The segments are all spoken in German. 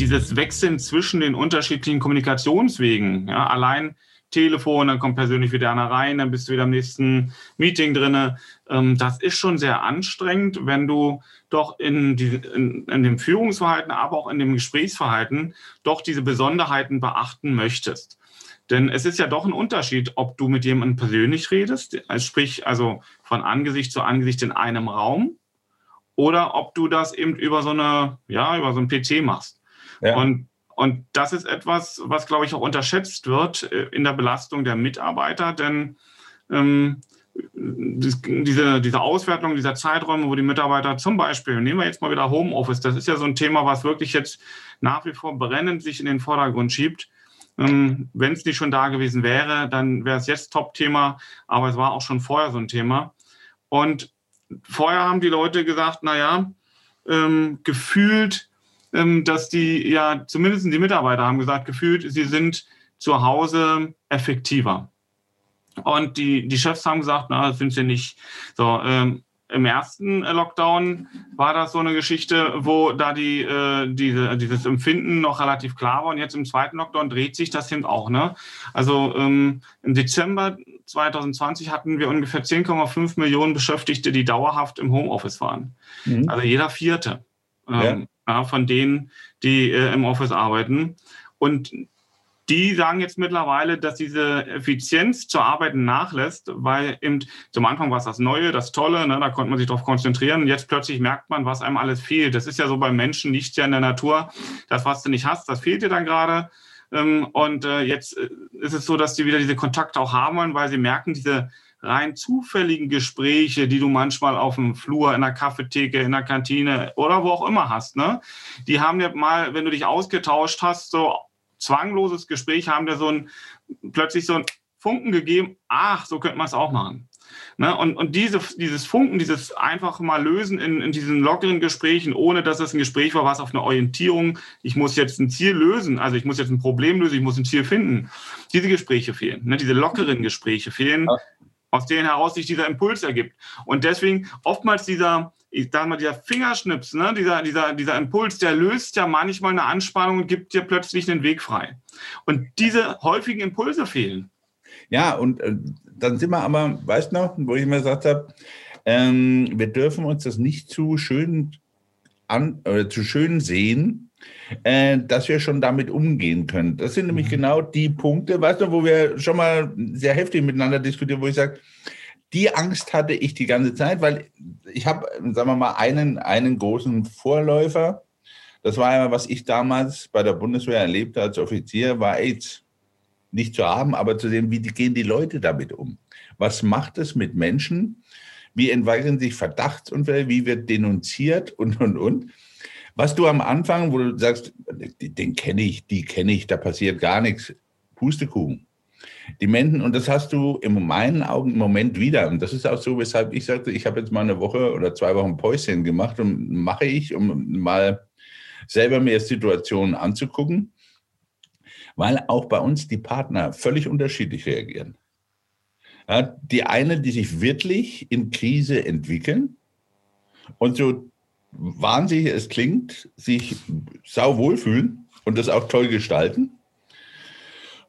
dieses Wechseln zwischen den unterschiedlichen Kommunikationswegen, ja, allein Telefon, dann kommt persönlich wieder einer rein, dann bist du wieder im nächsten Meeting drinne. Ähm, das ist schon sehr anstrengend, wenn du doch in, die, in, in dem Führungsverhalten, aber auch in dem Gesprächsverhalten doch diese Besonderheiten beachten möchtest. Denn es ist ja doch ein Unterschied, ob du mit jemandem persönlich redest, also sprich also von Angesicht zu Angesicht in einem Raum, oder ob du das eben über so eine, ja, über so ein PC machst. Ja. Und und das ist etwas, was, glaube ich, auch unterschätzt wird äh, in der Belastung der Mitarbeiter, denn ähm, diese, diese Auswertung dieser Zeiträume, wo die Mitarbeiter zum Beispiel, nehmen wir jetzt mal wieder Homeoffice, das ist ja so ein Thema, was wirklich jetzt nach wie vor brennend sich in den Vordergrund schiebt. Ähm, Wenn es nicht schon da gewesen wäre, dann wäre es jetzt Top-Thema, aber es war auch schon vorher so ein Thema. Und vorher haben die Leute gesagt, naja, ähm, gefühlt dass die ja, zumindest die Mitarbeiter haben gesagt, gefühlt, sie sind zu Hause effektiver. Und die, die Chefs haben gesagt, na, das sind sie nicht. So, ähm, im ersten Lockdown war das so eine Geschichte, wo da die, äh, diese, dieses Empfinden noch relativ klar war. Und jetzt im zweiten Lockdown dreht sich das eben auch. Ne? Also ähm, im Dezember 2020 hatten wir ungefähr 10,5 Millionen Beschäftigte, die dauerhaft im Homeoffice waren. Mhm. Also jeder vierte. Ähm, ja ja, von denen, die äh, im Office arbeiten. Und die sagen jetzt mittlerweile, dass diese Effizienz zur Arbeit nachlässt, weil eben zum Anfang war es das Neue, das Tolle, ne, da konnte man sich darauf konzentrieren. Und jetzt plötzlich merkt man, was einem alles fehlt. Das ist ja so beim Menschen, nicht ja in der Natur. Das, was du nicht hast, das fehlt dir dann gerade. Ähm, und äh, jetzt äh, ist es so, dass die wieder diese Kontakte auch haben wollen, weil sie merken, diese rein zufälligen Gespräche, die du manchmal auf dem Flur, in der Kaffeetheke, in der Kantine oder wo auch immer hast, ne? Die haben ja mal, wenn du dich ausgetauscht hast, so zwangloses Gespräch, haben dir so ein, plötzlich so ein Funken gegeben, ach, so könnte man es auch machen. Ne? Und, und diese, dieses Funken, dieses einfach mal lösen in, in diesen lockeren Gesprächen, ohne dass es ein Gespräch war, was auf eine Orientierung, ich muss jetzt ein Ziel lösen, also ich muss jetzt ein Problem lösen, ich muss ein Ziel finden. Diese Gespräche fehlen, ne? diese lockeren Gespräche fehlen, aus denen heraus sich dieser Impuls ergibt. Und deswegen oftmals dieser, ich sag mal, dieser Fingerschnips, ne, dieser, dieser, dieser Impuls, der löst ja manchmal eine Anspannung und gibt dir plötzlich einen Weg frei. Und diese häufigen Impulse fehlen. Ja, und äh, dann sind wir aber, weißt du noch, wo ich immer gesagt habe, ähm, wir dürfen uns das nicht zu schön an, oder zu schön sehen, äh, dass wir schon damit umgehen können. Das sind nämlich mhm. genau die Punkte, weißt du, wo wir schon mal sehr heftig miteinander diskutieren, wo ich sage, die Angst hatte ich die ganze Zeit, weil ich habe, sagen wir mal, einen, einen großen Vorläufer. Das war ja, was ich damals bei der Bundeswehr erlebte als Offizier, war AIDS. Nicht zu haben, aber zu sehen, wie gehen die Leute damit um. Was macht es mit Menschen? Wie entwickeln sich Verdachtsunfälle? Wie wird denunziert? Und, und, und. Was du am Anfang, wo du sagst, den kenne ich, die kenne ich, da passiert gar nichts, Pustekuchen. Die Menschen, und das hast du in meinen Augen im Moment wieder. Und das ist auch so, weshalb ich sagte, ich habe jetzt mal eine Woche oder zwei Wochen Päuschen gemacht und mache ich, um mal selber mir Situationen anzugucken, weil auch bei uns die Partner völlig unterschiedlich reagieren. Ja, die eine, die sich wirklich in Krise entwickeln und so wahnsinnig es klingt, sich sau wohlfühlen und das auch toll gestalten.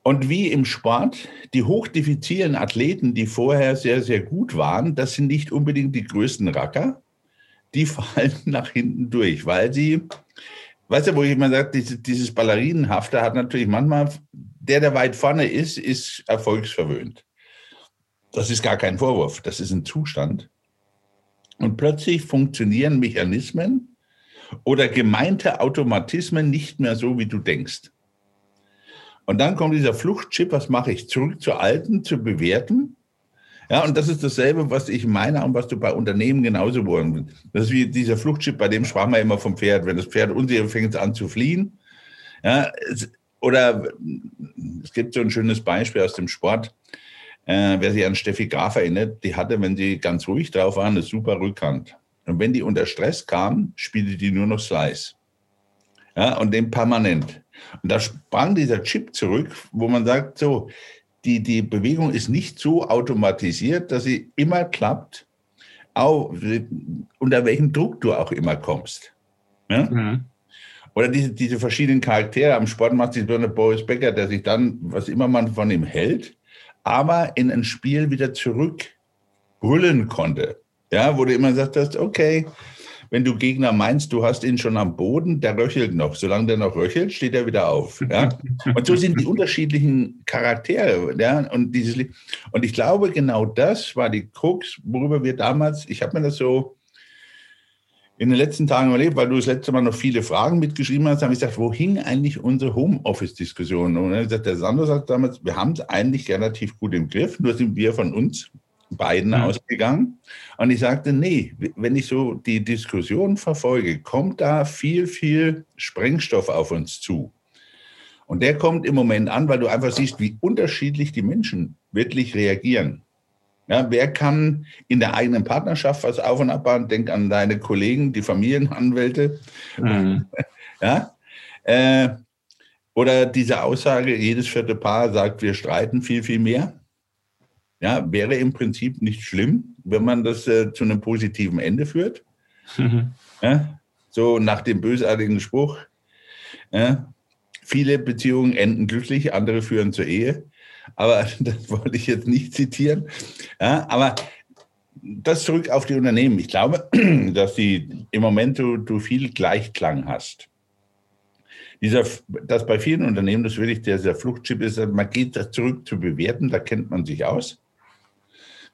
Und wie im Sport, die hochdiffizilen Athleten, die vorher sehr, sehr gut waren, das sind nicht unbedingt die größten Racker. Die fallen nach hinten durch, weil sie, weißt du, wo ich immer sage, dieses, dieses Ballerinenhafte hat natürlich manchmal, der, der weit vorne ist, ist erfolgsverwöhnt. Das ist gar kein Vorwurf, das ist ein Zustand. Und plötzlich funktionieren Mechanismen oder gemeinte Automatismen nicht mehr so, wie du denkst. Und dann kommt dieser Fluchtchip, was mache ich? Zurück zur alten, zu bewerten. Ja, und das ist dasselbe, was ich meine und was du bei Unternehmen genauso wollen Das ist wie dieser Fluchtchip, bei dem sprachen wir immer vom Pferd. Wenn das Pferd unsicher fängt an zu fliehen. Ja, es, oder es gibt so ein schönes Beispiel aus dem Sport. Äh, wer sich an Steffi Graf erinnert, die hatte, wenn sie ganz ruhig drauf war, eine super Rückhand. Und wenn die unter Stress kam, spielte die nur noch Slice. Ja, und den permanent. Und da sprang dieser Chip zurück, wo man sagt, so, die, die Bewegung ist nicht so automatisiert, dass sie immer klappt, auch, unter welchem Druck du auch immer kommst. Ja? Mhm. Oder diese, diese verschiedenen Charaktere. Am Sport macht sich so eine Boris Becker, der sich dann, was immer man von ihm hält, aber in ein Spiel wieder zurückbrüllen konnte. Ja, wo du immer gesagt hast, okay, wenn du Gegner meinst, du hast ihn schon am Boden, der röchelt noch. Solange der noch röchelt, steht er wieder auf. Ja? Und so sind die unterschiedlichen Charaktere. Ja? Und, dieses, und ich glaube, genau das war die Krux, worüber wir damals, ich habe mir das so in den letzten Tagen überlebt, weil du das letzte Mal noch viele Fragen mitgeschrieben hast, habe ich gesagt, wo hing eigentlich unsere Homeoffice-Diskussion? Und dann gesagt, der Sandro sagt damals, wir haben es eigentlich relativ gut im Griff, nur sind wir von uns beiden mhm. ausgegangen. Und ich sagte, nee, wenn ich so die Diskussion verfolge, kommt da viel, viel Sprengstoff auf uns zu. Und der kommt im Moment an, weil du einfach siehst, wie unterschiedlich die Menschen wirklich reagieren. Ja, wer kann in der eigenen Partnerschaft was auf und abbauen? Denk an deine Kollegen, die Familienanwälte. Mhm. Ja, äh, oder diese Aussage, jedes vierte Paar sagt, wir streiten viel, viel mehr. Ja, wäre im Prinzip nicht schlimm, wenn man das äh, zu einem positiven Ende führt. Mhm. Ja, so nach dem bösartigen Spruch. Ja, viele Beziehungen enden glücklich, andere führen zur Ehe aber das wollte ich jetzt nicht zitieren. Ja, aber das zurück auf die Unternehmen. Ich glaube, dass die, im Moment du, du viel Gleichklang hast. Dieser, dass bei vielen Unternehmen das wirklich der, der Fluchtchip ist, man geht zurück zu bewerten, da kennt man sich aus,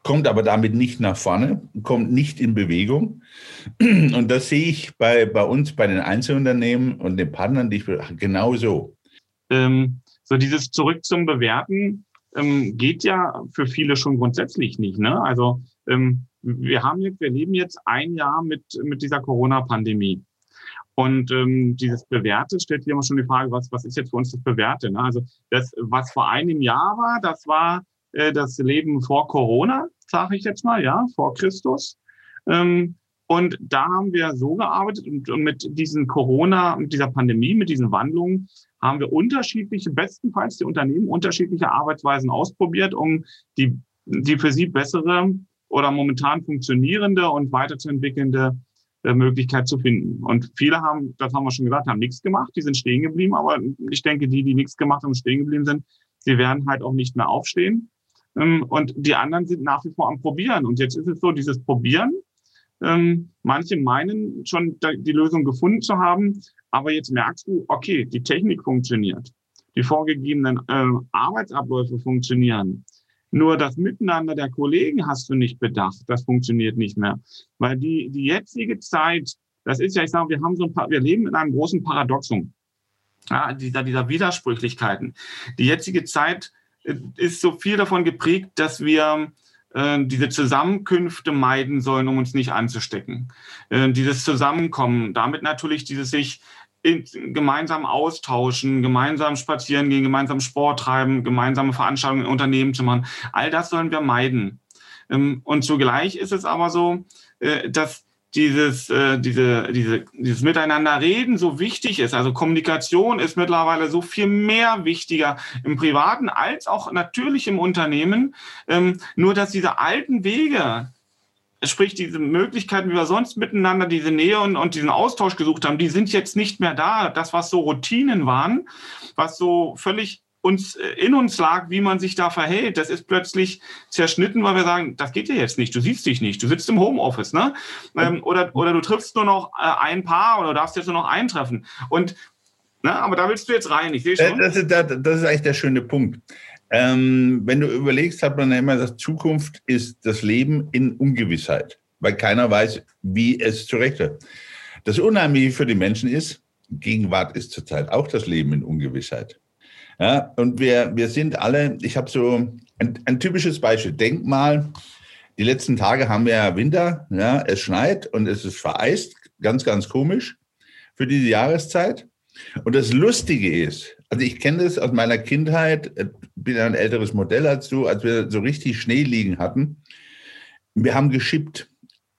kommt aber damit nicht nach vorne, kommt nicht in Bewegung. Und das sehe ich bei, bei uns, bei den Einzelunternehmen und den Partnern, die ich genauso. Ähm, so dieses Zurück zum Bewerten ähm, geht ja für viele schon grundsätzlich nicht. Ne? Also ähm, wir haben jetzt, wir leben jetzt ein Jahr mit, mit dieser Corona-Pandemie. Und ähm, dieses Bewährte stellt sich immer schon die Frage, was, was ist jetzt für uns das Bewährte? Ne? Also das, was vor einem Jahr war, das war äh, das Leben vor Corona, sage ich jetzt mal, ja, vor Christus. Ähm, und da haben wir so gearbeitet und, mit diesen Corona, mit dieser Pandemie, mit diesen Wandlungen haben wir unterschiedliche, bestenfalls die Unternehmen unterschiedliche Arbeitsweisen ausprobiert, um die, die für sie bessere oder momentan funktionierende und weiterzuentwickelnde äh, Möglichkeit zu finden. Und viele haben, das haben wir schon gesagt, haben nichts gemacht, die sind stehen geblieben, aber ich denke, die, die nichts gemacht haben und stehen geblieben sind, die werden halt auch nicht mehr aufstehen. Ähm, und die anderen sind nach wie vor am Probieren. Und jetzt ist es so, dieses Probieren ähm, manche meinen schon die Lösung gefunden zu haben, aber jetzt merkst du, okay, die Technik funktioniert, die vorgegebenen äh, Arbeitsabläufe funktionieren. Nur das Miteinander der Kollegen hast du nicht bedacht. Das funktioniert nicht mehr. Weil die, die jetzige Zeit, das ist ja, ich sage, wir haben so ein paar, wir leben in einem großen Paradoxum. Ja, dieser, dieser Widersprüchlichkeiten. Die jetzige Zeit äh, ist so viel davon geprägt, dass wir diese Zusammenkünfte meiden sollen, um uns nicht anzustecken. Äh, dieses Zusammenkommen, damit natürlich dieses sich gemeinsam austauschen, gemeinsam spazieren gehen, gemeinsam Sport treiben, gemeinsame Veranstaltungen in Unternehmen zu machen. All das sollen wir meiden. Ähm, und zugleich ist es aber so, äh, dass dieses, äh, diese, diese, dieses Miteinanderreden so wichtig ist. Also Kommunikation ist mittlerweile so viel mehr wichtiger im Privaten als auch natürlich im Unternehmen. Ähm, nur dass diese alten Wege, sprich diese Möglichkeiten, wie wir sonst miteinander diese Nähe und, und diesen Austausch gesucht haben, die sind jetzt nicht mehr da. Das, was so Routinen waren, was so völlig uns äh, in uns lag, wie man sich da verhält. Das ist plötzlich zerschnitten, weil wir sagen, das geht ja jetzt nicht. Du siehst dich nicht. Du sitzt im Homeoffice, ne? Ähm, oder, oder du triffst nur noch äh, ein Paar oder du darfst jetzt nur noch eintreffen. Und ne, aber da willst du jetzt rein. Ich sehe äh, schon. Das ist, das, das ist eigentlich der schöne Punkt. Ähm, wenn du überlegst, hat man ja immer gesagt, Zukunft ist das Leben in Ungewissheit, weil keiner weiß, wie es zurecht wird. Das Unheimliche für die Menschen ist, Gegenwart ist zurzeit auch das Leben in Ungewissheit. Ja, und wir, wir sind alle, ich habe so ein, ein typisches Beispiel. Denk mal, die letzten Tage haben wir ja Winter, ja, es schneit und es ist vereist, ganz, ganz komisch für diese Jahreszeit. Und das Lustige ist, also ich kenne das aus meiner Kindheit, bin ein älteres Modell du, als wir so richtig Schnee liegen hatten. Wir haben geschippt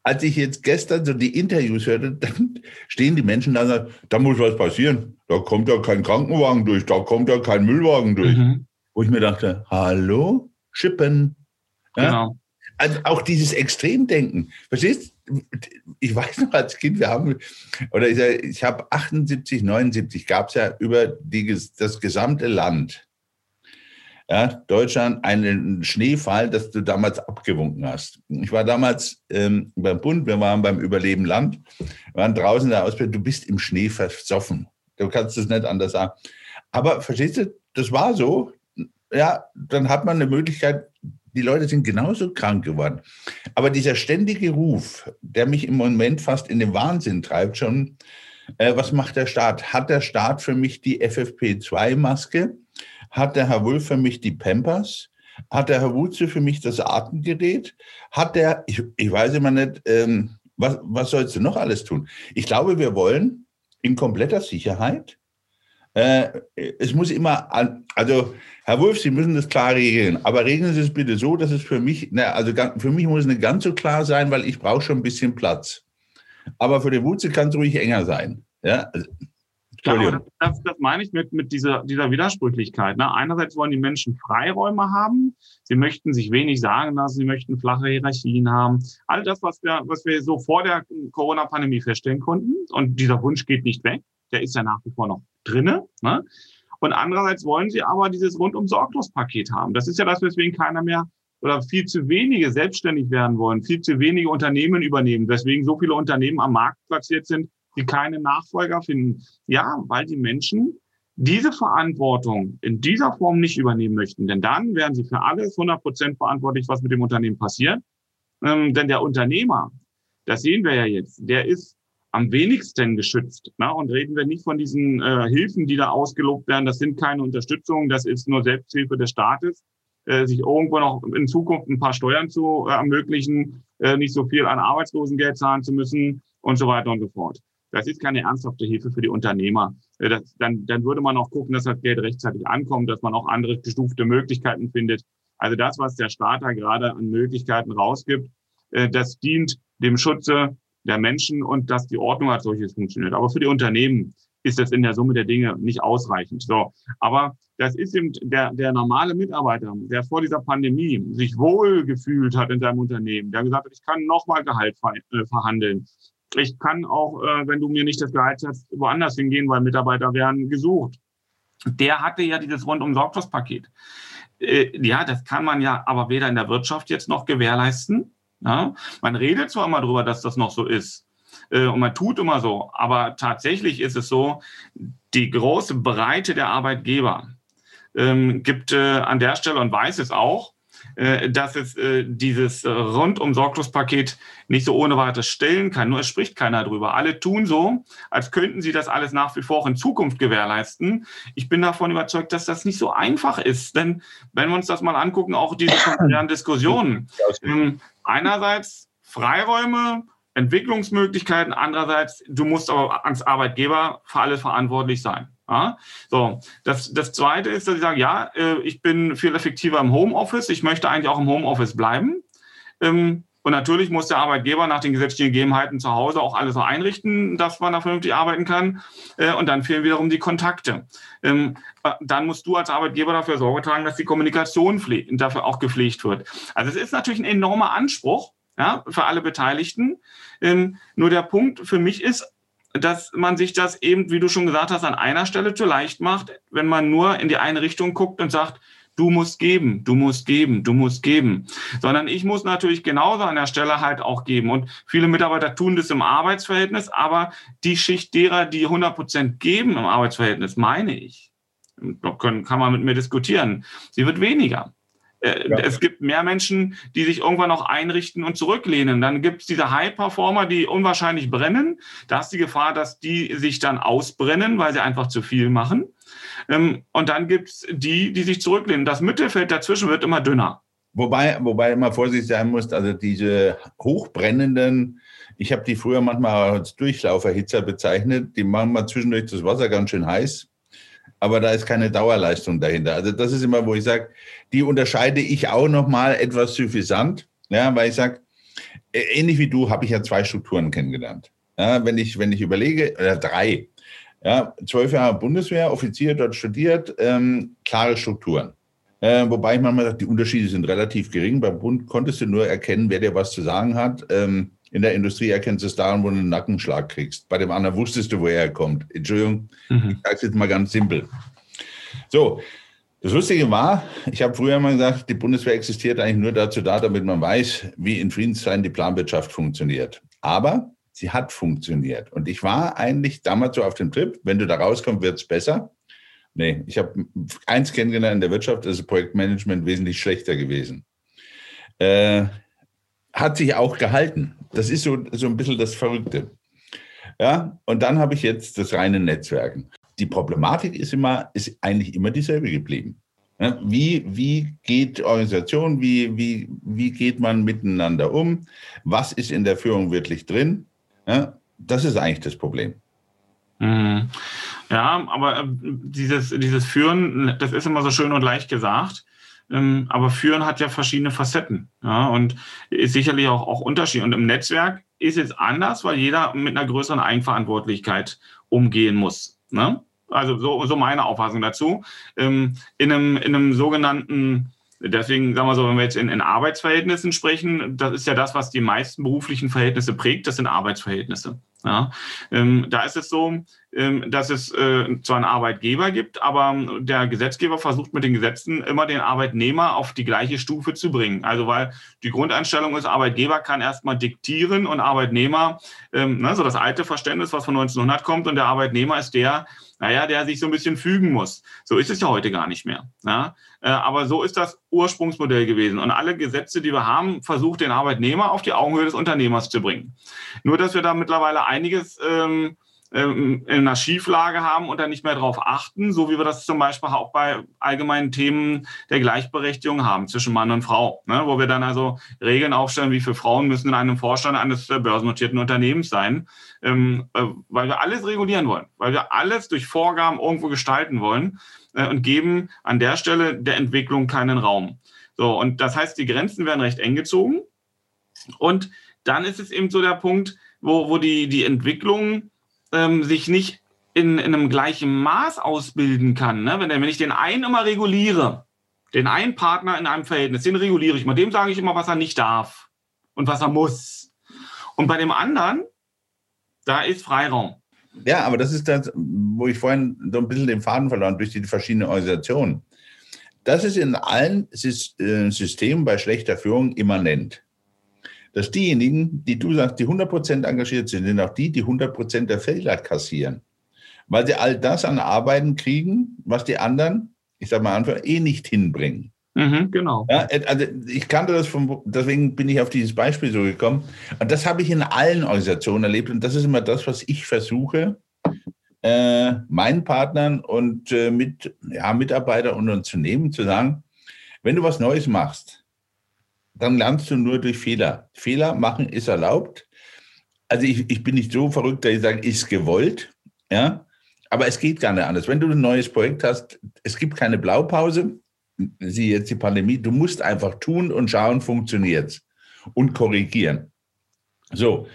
als ich jetzt gestern so die Interviews hörte, dann stehen die Menschen da und sagen, da muss was passieren. Da kommt ja kein Krankenwagen durch, da kommt ja kein Müllwagen durch. Mhm. Wo ich mir dachte, hallo, Schippen. Ja? Genau. Also auch dieses Extremdenken. Verstehst? ich weiß noch als Kind, wir haben, oder ich, ich habe 78, 79 gab es ja über die, das gesamte Land, ja, Deutschland, einen Schneefall, das du damals abgewunken hast. Ich war damals ähm, beim Bund, wir waren beim Überleben Land, waren draußen in der Ausbildung, du bist im Schnee versoffen. Du kannst es nicht anders sagen. Aber verstehst du, das war so. Ja, dann hat man eine Möglichkeit, die Leute sind genauso krank geworden. Aber dieser ständige Ruf, der mich im Moment fast in den Wahnsinn treibt, schon, äh, was macht der Staat? Hat der Staat für mich die FFP2-Maske? Hat der Herr Wulff für mich die Pampers? Hat der Herr Wutze für mich das Atemgerät? Hat der, ich, ich weiß immer nicht, ähm, was, was sollst du noch alles tun? Ich glaube, wir wollen in kompletter Sicherheit äh, es muss immer, an, also Herr Wolf, Sie müssen das klar regeln, aber regeln Sie es bitte so, dass es für mich, na, also für mich muss es nicht ganz so klar sein, weil ich brauche schon ein bisschen Platz. Aber für den Wutze kann es ruhig enger sein. Ja? Also, Klar, das, das, meine ich mit, mit dieser, dieser Widersprüchlichkeit. Ne? Einerseits wollen die Menschen Freiräume haben, sie möchten sich wenig sagen lassen, sie möchten flache Hierarchien haben. All das, was wir, was wir so vor der Corona-Pandemie feststellen konnten, und dieser Wunsch geht nicht weg, der ist ja nach wie vor noch drinne. Ne? Und andererseits wollen sie aber dieses rundum sorglos Paket haben. Das ist ja das, weswegen keiner mehr oder viel zu wenige selbstständig werden wollen, viel zu wenige Unternehmen übernehmen, weswegen so viele Unternehmen am Markt platziert sind, die keine Nachfolger finden. Ja, weil die Menschen diese Verantwortung in dieser Form nicht übernehmen möchten. Denn dann werden sie für alles 100 Prozent verantwortlich, was mit dem Unternehmen passiert. Ähm, denn der Unternehmer, das sehen wir ja jetzt, der ist am wenigsten geschützt. Ne? Und reden wir nicht von diesen äh, Hilfen, die da ausgelobt werden. Das sind keine Unterstützungen, das ist nur Selbsthilfe des Staates, äh, sich irgendwo noch in Zukunft ein paar Steuern zu äh, ermöglichen, äh, nicht so viel an Arbeitslosengeld zahlen zu müssen und so weiter und so fort. Das ist keine ernsthafte Hilfe für die Unternehmer. Äh, das, dann, dann würde man auch gucken, dass das Geld rechtzeitig ankommt, dass man auch andere gestufte Möglichkeiten findet. Also das, was der Staat da gerade an Möglichkeiten rausgibt, äh, das dient dem Schutze der Menschen und dass die Ordnung als solches funktioniert. Aber für die Unternehmen ist das in der Summe der Dinge nicht ausreichend. So, aber das ist eben der, der normale Mitarbeiter, der vor dieser Pandemie sich wohl gefühlt hat in seinem Unternehmen, der gesagt hat, ich kann nochmal Gehalt äh, verhandeln. Ich kann auch, äh, wenn du mir nicht das Gehalt hast, woanders hingehen, weil Mitarbeiter werden gesucht. Der hatte ja dieses rundum Sorglos-Paket. Äh, ja, das kann man ja aber weder in der Wirtschaft jetzt noch gewährleisten. Ja? Man redet zwar immer darüber, dass das noch so ist. Äh, und man tut immer so. Aber tatsächlich ist es so, die große Breite der Arbeitgeber ähm, gibt äh, an der Stelle und weiß es auch, dass es äh, dieses rundum Sorglospaket nicht so ohne weiteres stellen kann. Nur es spricht keiner drüber. Alle tun so, als könnten sie das alles nach wie vor auch in Zukunft gewährleisten. Ich bin davon überzeugt, dass das nicht so einfach ist. Denn wenn wir uns das mal angucken, auch diese Diskussionen. Ähm, einerseits Freiräume, Entwicklungsmöglichkeiten, andererseits, du musst aber als Arbeitgeber für alle verantwortlich sein. Ja, so, das, das Zweite ist, dass ich sage, ja, äh, ich bin viel effektiver im Homeoffice, ich möchte eigentlich auch im Homeoffice bleiben. Ähm, und natürlich muss der Arbeitgeber nach den gesetzlichen Gegebenheiten zu Hause auch alles so einrichten, dass man da vernünftig arbeiten kann. Äh, und dann fehlen wiederum die Kontakte. Ähm, äh, dann musst du als Arbeitgeber dafür Sorge tragen, dass die Kommunikation dafür auch gepflegt wird. Also es ist natürlich ein enormer Anspruch ja, für alle Beteiligten. Ähm, nur der Punkt für mich ist, dass man sich das eben, wie du schon gesagt hast, an einer Stelle zu leicht macht, wenn man nur in die eine Richtung guckt und sagt, du musst geben, du musst geben, du musst geben. Sondern ich muss natürlich genauso an der Stelle halt auch geben. Und viele Mitarbeiter tun das im Arbeitsverhältnis, aber die Schicht derer, die 100 Prozent geben im Arbeitsverhältnis, meine ich, kann man mit mir diskutieren, sie wird weniger. Äh, ja. Es gibt mehr Menschen, die sich irgendwann noch einrichten und zurücklehnen. Dann gibt es diese High-Performer, die unwahrscheinlich brennen. Da ist die Gefahr, dass die sich dann ausbrennen, weil sie einfach zu viel machen. Ähm, und dann gibt es die, die sich zurücklehnen. Das Mittelfeld dazwischen wird immer dünner. Wobei, wobei immer vorsichtig sein muss, also diese hochbrennenden, ich habe die früher manchmal als Durchlauferhitzer bezeichnet, die machen mal zwischendurch das Wasser ganz schön heiß aber da ist keine Dauerleistung dahinter. Also das ist immer, wo ich sage, die unterscheide ich auch nochmal etwas suffisant, ja, weil ich sage, ähnlich wie du habe ich ja zwei Strukturen kennengelernt. Ja, wenn ich, wenn ich überlege, oder drei, ja, zwölf Jahre Bundeswehr, Offizier dort studiert, ähm, klare Strukturen. Äh, wobei ich manchmal sage, die Unterschiede sind relativ gering. Beim Bund konntest du nur erkennen, wer dir was zu sagen hat. Ähm, In der Industrie erkennst du es daran, wo du einen Nackenschlag kriegst. Bei dem anderen wusstest du, woher er kommt. Entschuldigung, mhm. ich sage es jetzt mal ganz simpel. So, das Lustige war, ich habe früher mal gesagt, die Bundeswehr existiert eigentlich nur dazu da, damit man weiß, wie in Friedenszeiten die Planwirtschaft funktioniert. Aber sie hat funktioniert. Und ich war eigentlich damals so auf dem Trip, wenn du da rauskommst, wird es besser. Nee, ich habe eins kennengelernt in der Wirtschaft, das ist Projektmanagement wesentlich schlechter gewesen. Äh, hat sich auch gehalten. Das ist so, so ein bisschen das Verrückte. Ja, und dann habe ich jetzt das reine Netzwerken. Die Problematik ist immer, ist eigentlich immer dieselbe geblieben. Wie, wie geht Organisation, wie, wie, wie geht man miteinander um? Was ist in der Führung wirklich drin? Ja, das ist eigentlich das Problem. Mhm. Ja, aber äh, dieses, dieses Führen, das ist immer so schön und leicht gesagt. Ähm, aber Führen hat ja verschiedene Facetten ja, und ist sicherlich auch, auch Unterschied. Und im Netzwerk ist es anders, weil jeder mit einer größeren Eigenverantwortlichkeit umgehen muss. Ne? Also so, so meine Auffassung dazu. Ähm, in, einem, in einem sogenannten Deswegen sagen wir so, wenn wir jetzt in, in, Arbeitsverhältnissen sprechen, das ist ja das, was die meisten beruflichen Verhältnisse prägt, das sind Arbeitsverhältnisse. Ja, ähm, da ist es so, ähm, dass es äh, zwar einen Arbeitgeber gibt, aber der Gesetzgeber versucht mit den Gesetzen immer den Arbeitnehmer auf die gleiche Stufe zu bringen. Also weil die Grundeinstellung ist, Arbeitgeber kann erstmal diktieren und Arbeitnehmer, ähm, ne, so das alte Verständnis, was von 1900 kommt, und der Arbeitnehmer ist der, naja, der sich so ein bisschen fügen muss. So ist es ja heute gar nicht mehr. Ja? Äh, aber so ist das Ursprungsmodell gewesen. Und alle Gesetze, die wir haben, versucht den Arbeitnehmer auf die Augenhöhe des Unternehmers zu bringen. Nur, dass wir da mittlerweile einiges ähm, in einer Schieflage haben und da nicht mehr darauf achten, so wie wir das zum Beispiel auch bei allgemeinen Themen der Gleichberechtigung haben zwischen Mann und Frau, ne? wo wir dann also Regeln aufstellen, wie viele Frauen müssen in einem Vorstand eines äh, börsennotierten Unternehmens sein, ähm, äh, weil wir alles regulieren wollen, weil wir alles durch Vorgaben irgendwo gestalten wollen äh, und geben an der Stelle der Entwicklung keinen Raum. So, und das heißt, die Grenzen werden recht eng gezogen und dann ist es eben so der Punkt, wo, wo die, die Entwicklung ähm, sich nicht in, in, einem gleichen Maß ausbilden kann. Ne? Wenn, wenn ich den einen immer reguliere, den einen Partner in einem Verhältnis, den reguliere ich mal, dem sage ich immer, was er nicht darf und was er muss. Und bei dem anderen, da ist Freiraum. Ja, aber das ist das, wo ich vorhin so ein bisschen den Faden verloren durch die verschiedenen Organisationen. Das ist in allen äh, Systemen bei schlechter Führung immanent dass diejenigen, die du sagst, die 100% engagiert sind, sind auch die, die 100% der Fehler kassieren. Weil sie all das an Arbeiten kriegen, was die anderen, ich sage mal einfach, eh nicht hinbringen. Mhm, genau. Ja, also ich kannte das von, deswegen bin ich auf dieses Beispiel so gekommen. Und das habe ich in allen Organisationen erlebt. Und das ist immer das, was ich versuche, äh, meinen Partnern und äh, mit ja, Mitarbeiter und Unternehmen zu sagen, wenn du was Neues machst, dann lernst du nur durch Fehler. Fehler machen ist erlaubt. Also ich, ich bin nicht so verrückt, dass ich sage, ist gewollt. Ja, aber es geht gar nicht anders. Wenn du ein neues Projekt hast, es gibt keine Blaupause, sieh jetzt die Pandemie, du musst einfach tun und schauen, funktioniert es und korrigieren. So,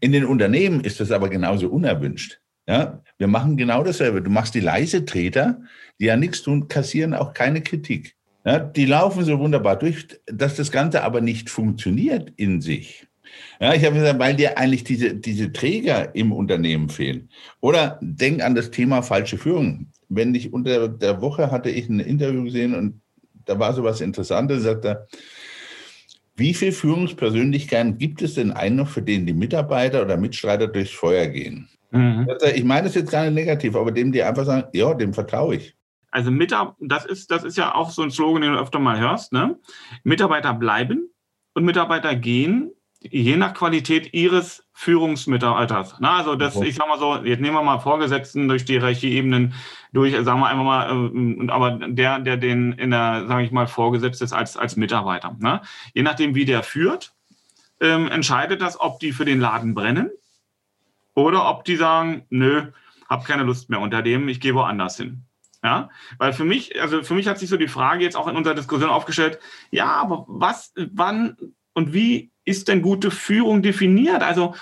in den Unternehmen ist das aber genauso unerwünscht. Ja, wir machen genau dasselbe. Du machst die leise Treter, die ja nichts tun, kassieren auch keine Kritik. Ja, die laufen so wunderbar durch, dass das Ganze aber nicht funktioniert in sich. Ja, ich habe gesagt, weil dir eigentlich diese, diese Träger im Unternehmen fehlen. Oder denk an das Thema falsche Führung. Wenn ich unter der Woche hatte ich ein Interview gesehen und da war so was Interessantes, sagt er, wie viele Führungspersönlichkeiten gibt es denn einen noch, für den die Mitarbeiter oder Mitstreiter durchs Feuer gehen? Mhm. Ich meine das jetzt gar nicht negativ, aber dem, die einfach sagen, ja, dem vertraue ich. Also Mitarbeiter, das ist, das ist ja auch so ein Slogan, den du öfter mal hörst. Ne? Mitarbeiter bleiben und Mitarbeiter gehen, je nach Qualität ihres Führungsmitarbeiters. Na, also das, ich sag mal so, jetzt nehmen wir mal Vorgesetzten durch die Hierarchieebenen durch, sagen wir einfach mal, äh, aber der, der den in der, sage ich mal, vorgesetzt ist als, als Mitarbeiter. Ne? Je nachdem, wie der führt, ähm, entscheidet das, ob die für den Laden brennen oder ob die sagen, nö, hab keine Lust mehr unter dem, ich gehe woanders hin. Ja, weil für mich, also für mich hat sich so die Frage jetzt auch in unserer Diskussion aufgestellt, ja, aber was, wann und wie ist denn gute Führung definiert? Also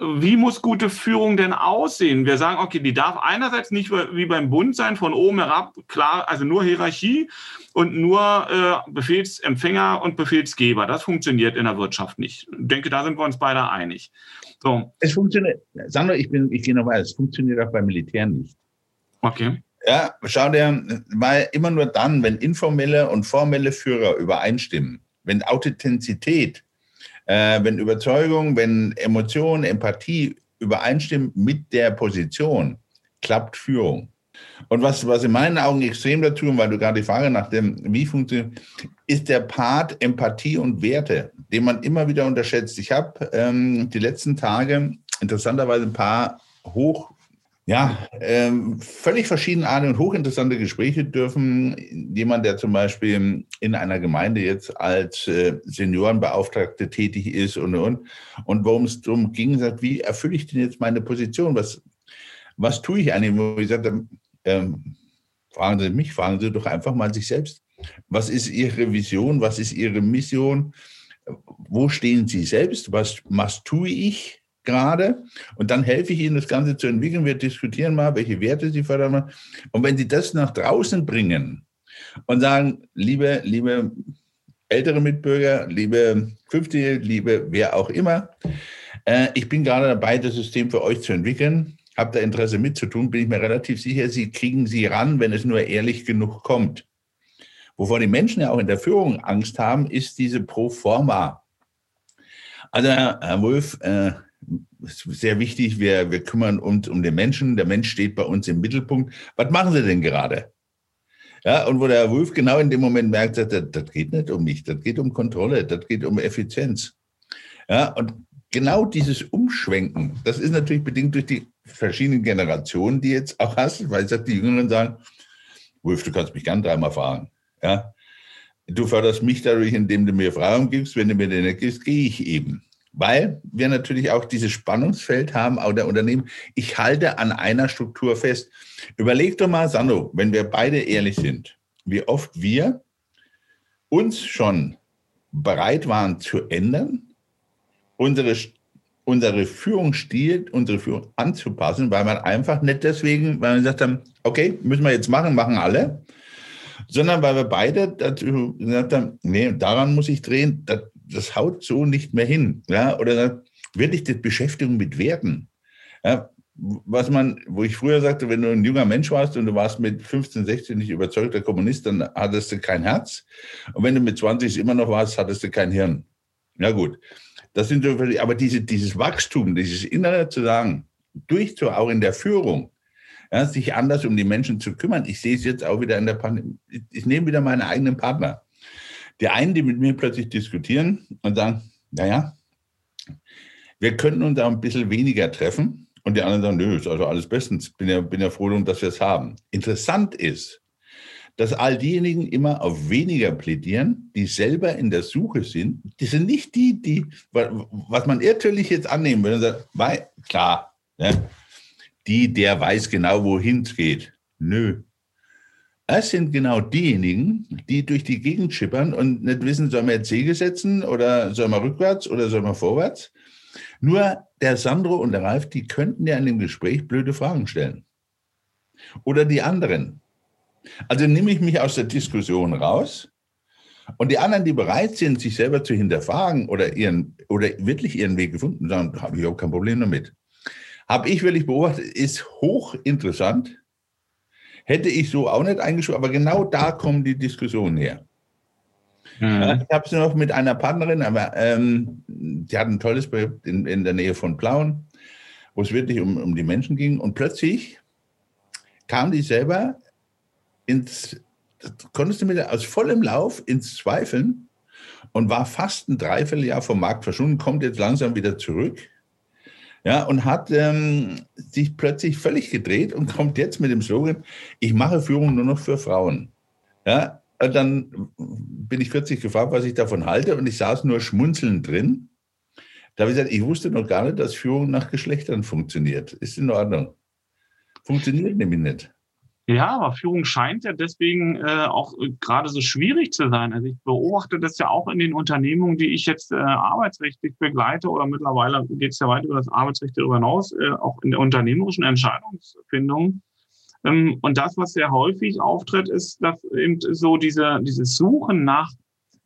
wie muss gute Führung denn aussehen? Wir sagen, okay, die darf einerseits nicht wie beim Bund sein, von oben herab, klar, also nur Hierarchie und nur äh, Befehlsempfänger und Befehlsgeber. Das funktioniert in der Wirtschaft nicht. Ich denke, da sind wir uns beide einig. So. Es funktioniert, Sandra, ich bin, ich gehe noch weiter, es funktioniert auch beim Militär nicht. Okay. Ja, schau dir, weil immer nur dann, wenn informelle und formelle Führer übereinstimmen, wenn Authentizität äh, wenn Überzeugung, wenn Emotion, Empathie übereinstimmen mit der Position, klappt Führung. Und was, was in meinen Augen extrem dazu, weil du gerade die Frage nach dem, wie funktioniert, ist der Part Empathie und Werte, den man immer wieder unterschätzt. Ich habe ähm, die letzten Tage interessanterweise ein paar hoch ja, ähm, völlig verschiedenartige und hochinteressante Gespräche dürfen. Jemand, der zum Beispiel in einer Gemeinde jetzt als äh, Seniorenbeauftragte tätig ist und, und, und worum es darum ging, sagt, wie erfülle ich denn jetzt meine Position? Was, was tue ich eigentlich? Wo ich sagte, ähm, fragen Sie mich, fragen Sie doch einfach mal sich selbst. Was ist Ihre Vision? Was ist Ihre Mission? Wo stehen Sie selbst? Was, was tue ich? Gerade und dann helfe ich Ihnen, das Ganze zu entwickeln. Wir diskutieren mal, welche Werte Sie fördern. Und wenn Sie das nach draußen bringen und sagen, liebe, liebe ältere Mitbürger, liebe 50, liebe wer auch immer, äh, ich bin gerade dabei, das System für euch zu entwickeln, habe da Interesse mitzutun, bin ich mir relativ sicher, Sie kriegen sie ran, wenn es nur ehrlich genug kommt. Wovor die Menschen ja auch in der Führung Angst haben, ist diese Proforma. Also, Herr Wolf, äh, sehr wichtig, wir, wir kümmern uns um den Menschen. Der Mensch steht bei uns im Mittelpunkt. Was machen Sie denn gerade? Ja, und wo der Herr Wolf genau in dem Moment merkt, das, das geht nicht um mich, das geht um Kontrolle, das geht um Effizienz. Ja, und genau dieses Umschwenken, das ist natürlich bedingt durch die verschiedenen Generationen, die jetzt auch hast, weil ich die Jüngeren sagen, Wolf, du kannst mich gern dreimal fragen. Ja, du förderst mich dadurch, indem du mir Fragen gibst, wenn du mir den nicht gibst, gehe ich eben weil wir natürlich auch dieses Spannungsfeld haben, auch der Unternehmen. Ich halte an einer Struktur fest. Überleg doch mal, Sandro, wenn wir beide ehrlich sind, wie oft wir uns schon bereit waren zu ändern, unsere, unsere Führungsstil, unsere Führung anzupassen, weil man einfach nicht deswegen, weil wir gesagt haben, okay, müssen wir jetzt machen, machen alle, sondern weil wir beide dazu gesagt haben, nee, daran muss ich drehen, das das haut so nicht mehr hin. Ja? Oder wirklich die Beschäftigung mit Werten. Ja? Was man, wo ich früher sagte, wenn du ein junger Mensch warst und du warst mit 15, 16 nicht überzeugter Kommunist, dann hattest du kein Herz. Und wenn du mit 20 immer noch warst, hattest du kein Hirn. Ja gut. Das sind aber diese, dieses Wachstum, dieses Innere zu sagen, durch so auch in der Führung, ja, sich anders um die Menschen zu kümmern. Ich sehe es jetzt auch wieder in der Pandemie. Ich nehme wieder meine eigenen Partner. Die einen, die mit mir plötzlich diskutieren und sagen, naja, wir könnten uns auch ein bisschen weniger treffen. Und die anderen sagen, nö, ist also alles bestens. Bin ja, bin ja froh, dass wir es haben. Interessant ist, dass all diejenigen immer auf weniger plädieren, die selber in der Suche sind. Die sind nicht die, die, was man irrtümlich jetzt annehmen würde, sagt, weil, klar, ne, die, der weiß genau, wohin es geht. Nö, das sind genau diejenigen, die durch die Gegend schippern und nicht wissen, soll man jetzt Segel setzen oder soll man rückwärts oder soll man vorwärts. Nur der Sandro und der Ralf, die könnten ja in dem Gespräch blöde Fragen stellen. Oder die anderen. Also nehme ich mich aus der Diskussion raus und die anderen, die bereit sind, sich selber zu hinterfragen oder, ihren, oder wirklich ihren Weg gefunden, sagen, habe ich auch kein Problem damit. Habe ich wirklich beobachtet, ist hochinteressant Hätte ich so auch nicht eingeschoben, aber genau da kommen die Diskussionen her. Mhm. Ich habe es noch mit einer Partnerin, aber ähm, die hat ein tolles Projekt in, in der Nähe von Plauen, wo es wirklich um, um die Menschen ging. Und plötzlich kam die selber ins, konntest du mit aus vollem Lauf ins Zweifeln und war fast ein Dreivierteljahr vom Markt verschwunden, kommt jetzt langsam wieder zurück ja, und hat ähm, sich plötzlich völlig gedreht und kommt jetzt mit dem Slogan, ich mache Führung nur noch für Frauen. Ja, und dann bin ich 40 gefragt, was ich davon halte und ich saß nur schmunzelnd drin. Da habe ich gesagt, ich wusste noch gar nicht, dass Führung nach Geschlechtern funktioniert. Ist in Ordnung. Funktioniert nämlich nicht. Ja, aber Führung scheint ja deswegen äh, auch äh, gerade so schwierig zu sein. Also ich beobachte das ja auch in den Unternehmungen, die ich jetzt äh, arbeitsrechtlich begleite oder mittlerweile geht es ja weit über das Arbeitsrecht darüber hinaus, äh, auch in der unternehmerischen Entscheidungsfindung. Ähm, und das, was sehr häufig auftritt, ist dass eben so diese, dieses Suchen nach,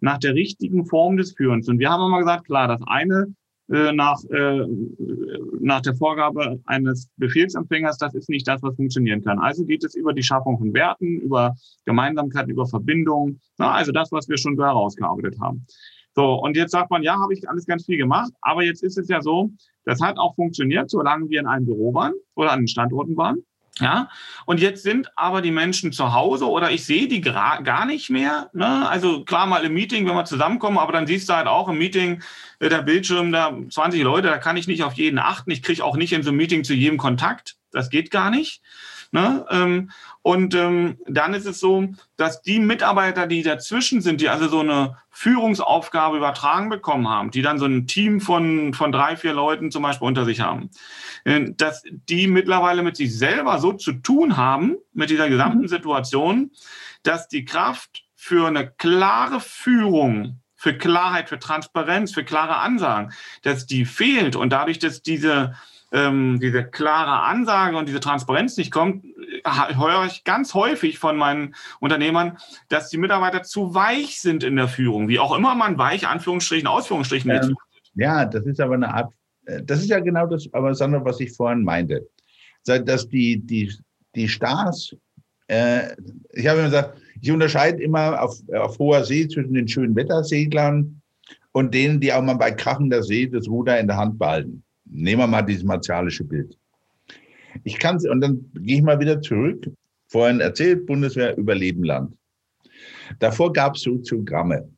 nach der richtigen Form des Führens. Und wir haben immer gesagt, klar, das eine äh, nach, äh, nach der Vorgabe eines Befehlsempfängers, das ist nicht das, was funktionieren kann. Also geht es über die Schaffung von Werten, über Gemeinsamkeiten, über Verbindungen, na, also das, was wir schon herausgearbeitet haben. So, und jetzt sagt man, ja, habe ich alles ganz viel gemacht, aber jetzt ist es ja so, das hat auch funktioniert, solange wir in einem Büro waren oder an den Standorten waren. Ja, und jetzt sind aber die Menschen zu Hause oder ich sehe die gar nicht mehr. Ne? Also klar mal im Meeting, wenn wir zusammenkommen, aber dann siehst du halt auch im Meeting äh, der Bildschirm da 20 Leute, da kann ich nicht auf jeden achten. Ich kriege auch nicht in so einem Meeting zu jedem Kontakt. Das geht gar nicht. Ne? Ähm, und ähm, dann ist es so, dass die Mitarbeiter, die dazwischen sind, die also so eine Führungsaufgabe übertragen bekommen haben, die dann so ein Team von, von drei, vier Leuten zum Beispiel unter sich haben, äh, dass die mittlerweile mit sich selber so zu tun haben, mit dieser gesamten mhm. Situation, dass die Kraft für eine klare Führung für Klarheit, für Transparenz, für klare Ansagen, dass die fehlt und dadurch, dass diese ähm, diese klare Ansage und diese Transparenz nicht kommt, höre ich ganz häufig von meinen Unternehmern, dass die Mitarbeiter zu weich sind in der Führung, wie auch immer man weich, Anführungsstrichen, Ausführungsstrichen. Ähm, ja, das ist aber eine Art, äh, das ist ja genau das, aber Sandra, was ich vorhin meinte, dass die, die, die Stars, äh, ich habe immer gesagt, ich unterscheide immer auf, auf hoher See zwischen den schönen Wetterseglern und denen, die auch mal bei krachender See das Ruder in der Hand behalten. Nehmen wir mal dieses martialische Bild. Ich kann und dann gehe ich mal wieder zurück. Vorhin erzählt, Bundeswehr Überleben Land. Davor gab es Soziogramme.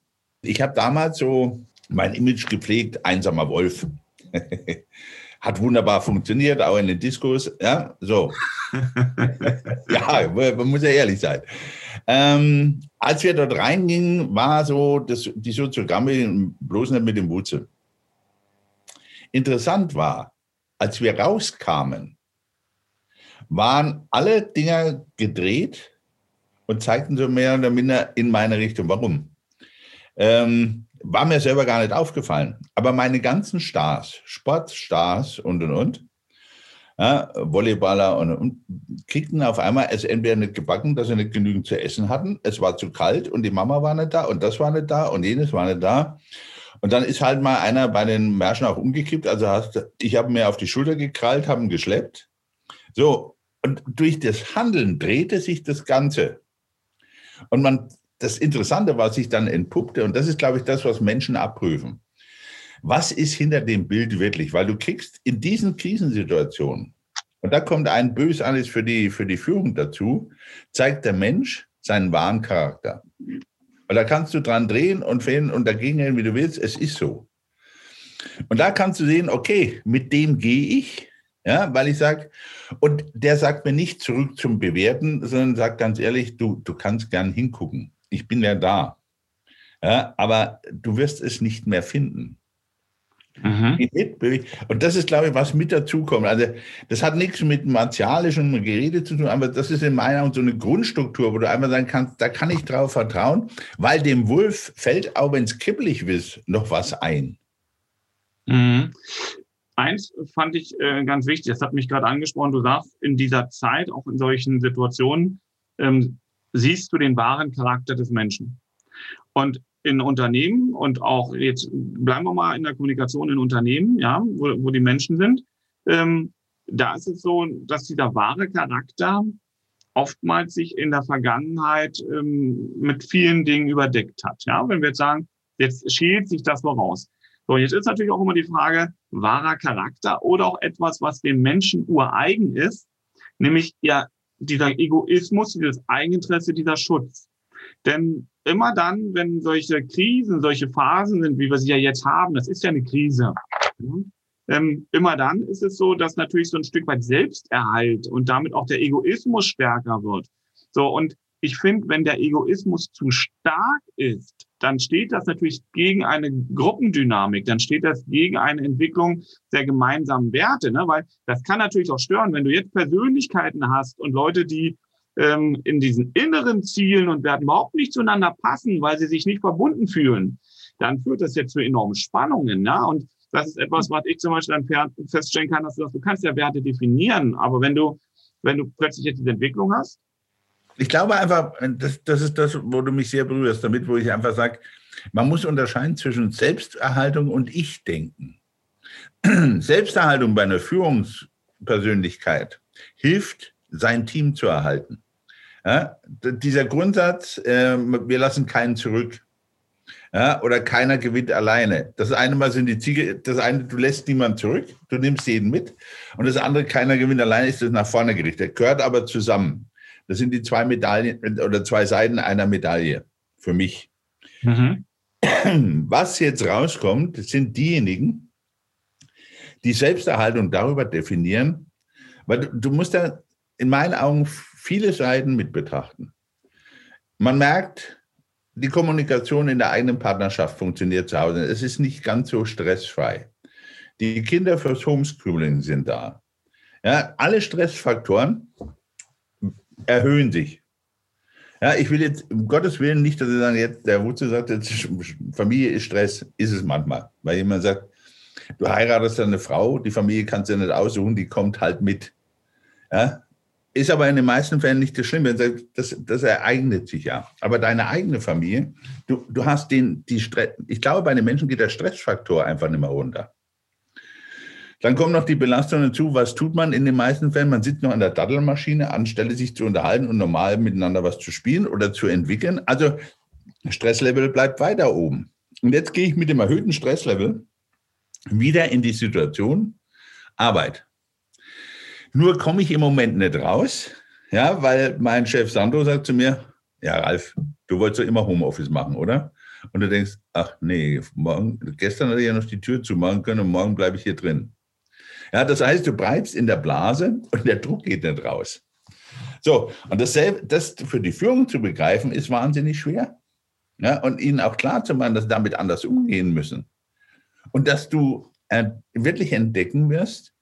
Ich habe damals so mein Image gepflegt, einsamer Wolf. Hat wunderbar funktioniert, auch in den Diskos. Ja, so. ja, man muss ja ehrlich sein. Ähm, als wir dort reingingen, war so das, die Soziogramme bloß nicht mit dem Wurzel. Interessant war, als wir rauskamen, waren alle Dinger gedreht und zeigten so mehr oder minder in meine Richtung. Warum? Ähm, war mir selber gar nicht aufgefallen. Aber meine ganzen Stars, Sportstars und und und, ja, Volleyballer und, und kriegten auf einmal es entweder nicht gebacken, dass sie nicht genügend zu essen hatten. Es war zu kalt und die Mama war nicht da und das war nicht da und jenes war nicht da. Und dann ist halt mal einer bei den Märschen auch umgekippt. Also hast, ich habe mir auf die Schulter gekrallt, haben geschleppt. So, und durch das Handeln drehte sich das Ganze. Und man, das Interessante, was sich dann entpuppte, und das ist, glaube ich, das, was Menschen abprüfen. Was ist hinter dem Bild wirklich? Weil du kriegst in diesen Krisensituationen, und da kommt ein Böses für die, für die Führung dazu, zeigt der Mensch seinen wahren Charakter. Und da kannst du dran drehen und fehlen und dagegen gehen, wie du willst. Es ist so. Und da kannst du sehen, okay, mit dem gehe ich, ja, weil ich sage, und der sagt mir nicht zurück zum Bewerten, sondern sagt ganz ehrlich, du, du kannst gern hingucken. Ich bin ja da. Ja, aber du wirst es nicht mehr finden. Mhm. Und das ist, glaube ich, was mit dazukommt. Also, das hat nichts mit martialischem Gerede zu tun, aber das ist in meiner Meinung so eine Grundstruktur, wo du einfach sagen kannst, da kann ich drauf vertrauen, weil dem Wolf fällt, auch wenn es kippelig ist, noch was ein. Mhm. Eins fand ich äh, ganz wichtig, das hat mich gerade angesprochen, du sagst, in dieser Zeit, auch in solchen Situationen, ähm, siehst du den wahren Charakter des Menschen. Und in Unternehmen und auch jetzt bleiben wir mal in der Kommunikation in Unternehmen, ja, wo, wo die Menschen sind. Ähm, da ist es so, dass dieser wahre Charakter oftmals sich in der Vergangenheit ähm, mit vielen Dingen überdeckt hat. Ja, wenn wir jetzt sagen, jetzt schält sich das voraus. So, jetzt ist natürlich auch immer die Frage, wahrer Charakter oder auch etwas, was dem Menschen ureigen ist, nämlich ja dieser Egoismus, dieses Eigeninteresse, dieser Schutz. Denn immer dann, wenn solche Krisen, solche Phasen sind, wie wir sie ja jetzt haben, das ist ja eine Krise, ähm, immer dann ist es so, dass natürlich so ein Stück weit Selbsterhalt und damit auch der Egoismus stärker wird. So, und ich finde, wenn der Egoismus zu stark ist, dann steht das natürlich gegen eine Gruppendynamik, dann steht das gegen eine Entwicklung der gemeinsamen Werte, ne? weil das kann natürlich auch stören, wenn du jetzt Persönlichkeiten hast und Leute, die ähm, in diesen inneren Zielen und werden überhaupt nicht zueinander passen, weil sie sich nicht verbunden fühlen, dann führt das jetzt zu enormen Spannungen. Ne? Und das ist etwas, was ich zum Beispiel dann feststellen kann, dass du, du kannst ja Werte definieren, aber wenn du, wenn du plötzlich jetzt diese Entwicklung hast, ich glaube einfach, das, das ist das, wo du mich sehr berührst, damit, wo ich einfach sage, man muss unterscheiden zwischen Selbsterhaltung und Ich-Denken. Selbsterhaltung bei einer Führungspersönlichkeit hilft, sein Team zu erhalten. Ja, dieser Grundsatz, äh, wir lassen keinen zurück. Ja, oder keiner gewinnt alleine. Das eine Mal sind die Ziege, das eine, du lässt niemanden zurück, du nimmst jeden mit. Und das andere, keiner gewinnt alleine, ist das nach vorne gerichtet. Gehört aber zusammen. Das sind die zwei Medaillen oder zwei Seiten einer Medaille für mich. Mhm. Was jetzt rauskommt, sind diejenigen, die Selbsterhaltung darüber definieren, weil du, du musst da in meinen Augen viele Seiten mit betrachten. Man merkt, die Kommunikation in der eigenen Partnerschaft funktioniert zu Hause. Es ist nicht ganz so stressfrei. Die Kinder fürs Homeschooling sind da. Ja, alle Stressfaktoren erhöhen sich. Ja, ich will jetzt um Gottes Willen nicht, dass Sie sagen, jetzt der Wutze sagt, jetzt, Familie ist Stress, ist es manchmal. Weil jemand sagt, du heiratest eine Frau, die Familie kannst du nicht aussuchen, die kommt halt mit. Ja, ist aber in den meisten Fällen nicht das Schlimme. Das, das ereignet sich ja. Aber deine eigene Familie, du, du hast den, die Stress, ich glaube, bei den Menschen geht der Stressfaktor einfach nicht mehr runter. Dann kommen noch die Belastungen hinzu. Was tut man in den meisten Fällen? Man sitzt noch an der Dattelmaschine, anstelle sich zu unterhalten und normal miteinander was zu spielen oder zu entwickeln. Also Stresslevel bleibt weiter oben. Und jetzt gehe ich mit dem erhöhten Stresslevel wieder in die Situation Arbeit. Nur komme ich im Moment nicht raus, ja, weil mein Chef Sandro sagt zu mir, ja, Ralf, du wolltest doch immer Homeoffice machen, oder? Und du denkst, ach nee, morgen, gestern hatte ich ja noch die Tür zumachen können und morgen bleibe ich hier drin. Ja, das heißt, du bleibst in der Blase und der Druck geht nicht raus. So, und dasselbe, das für die Führung zu begreifen, ist wahnsinnig schwer. Ja, und ihnen auch klar zu machen, dass sie damit anders umgehen müssen. Und dass du äh, wirklich entdecken wirst,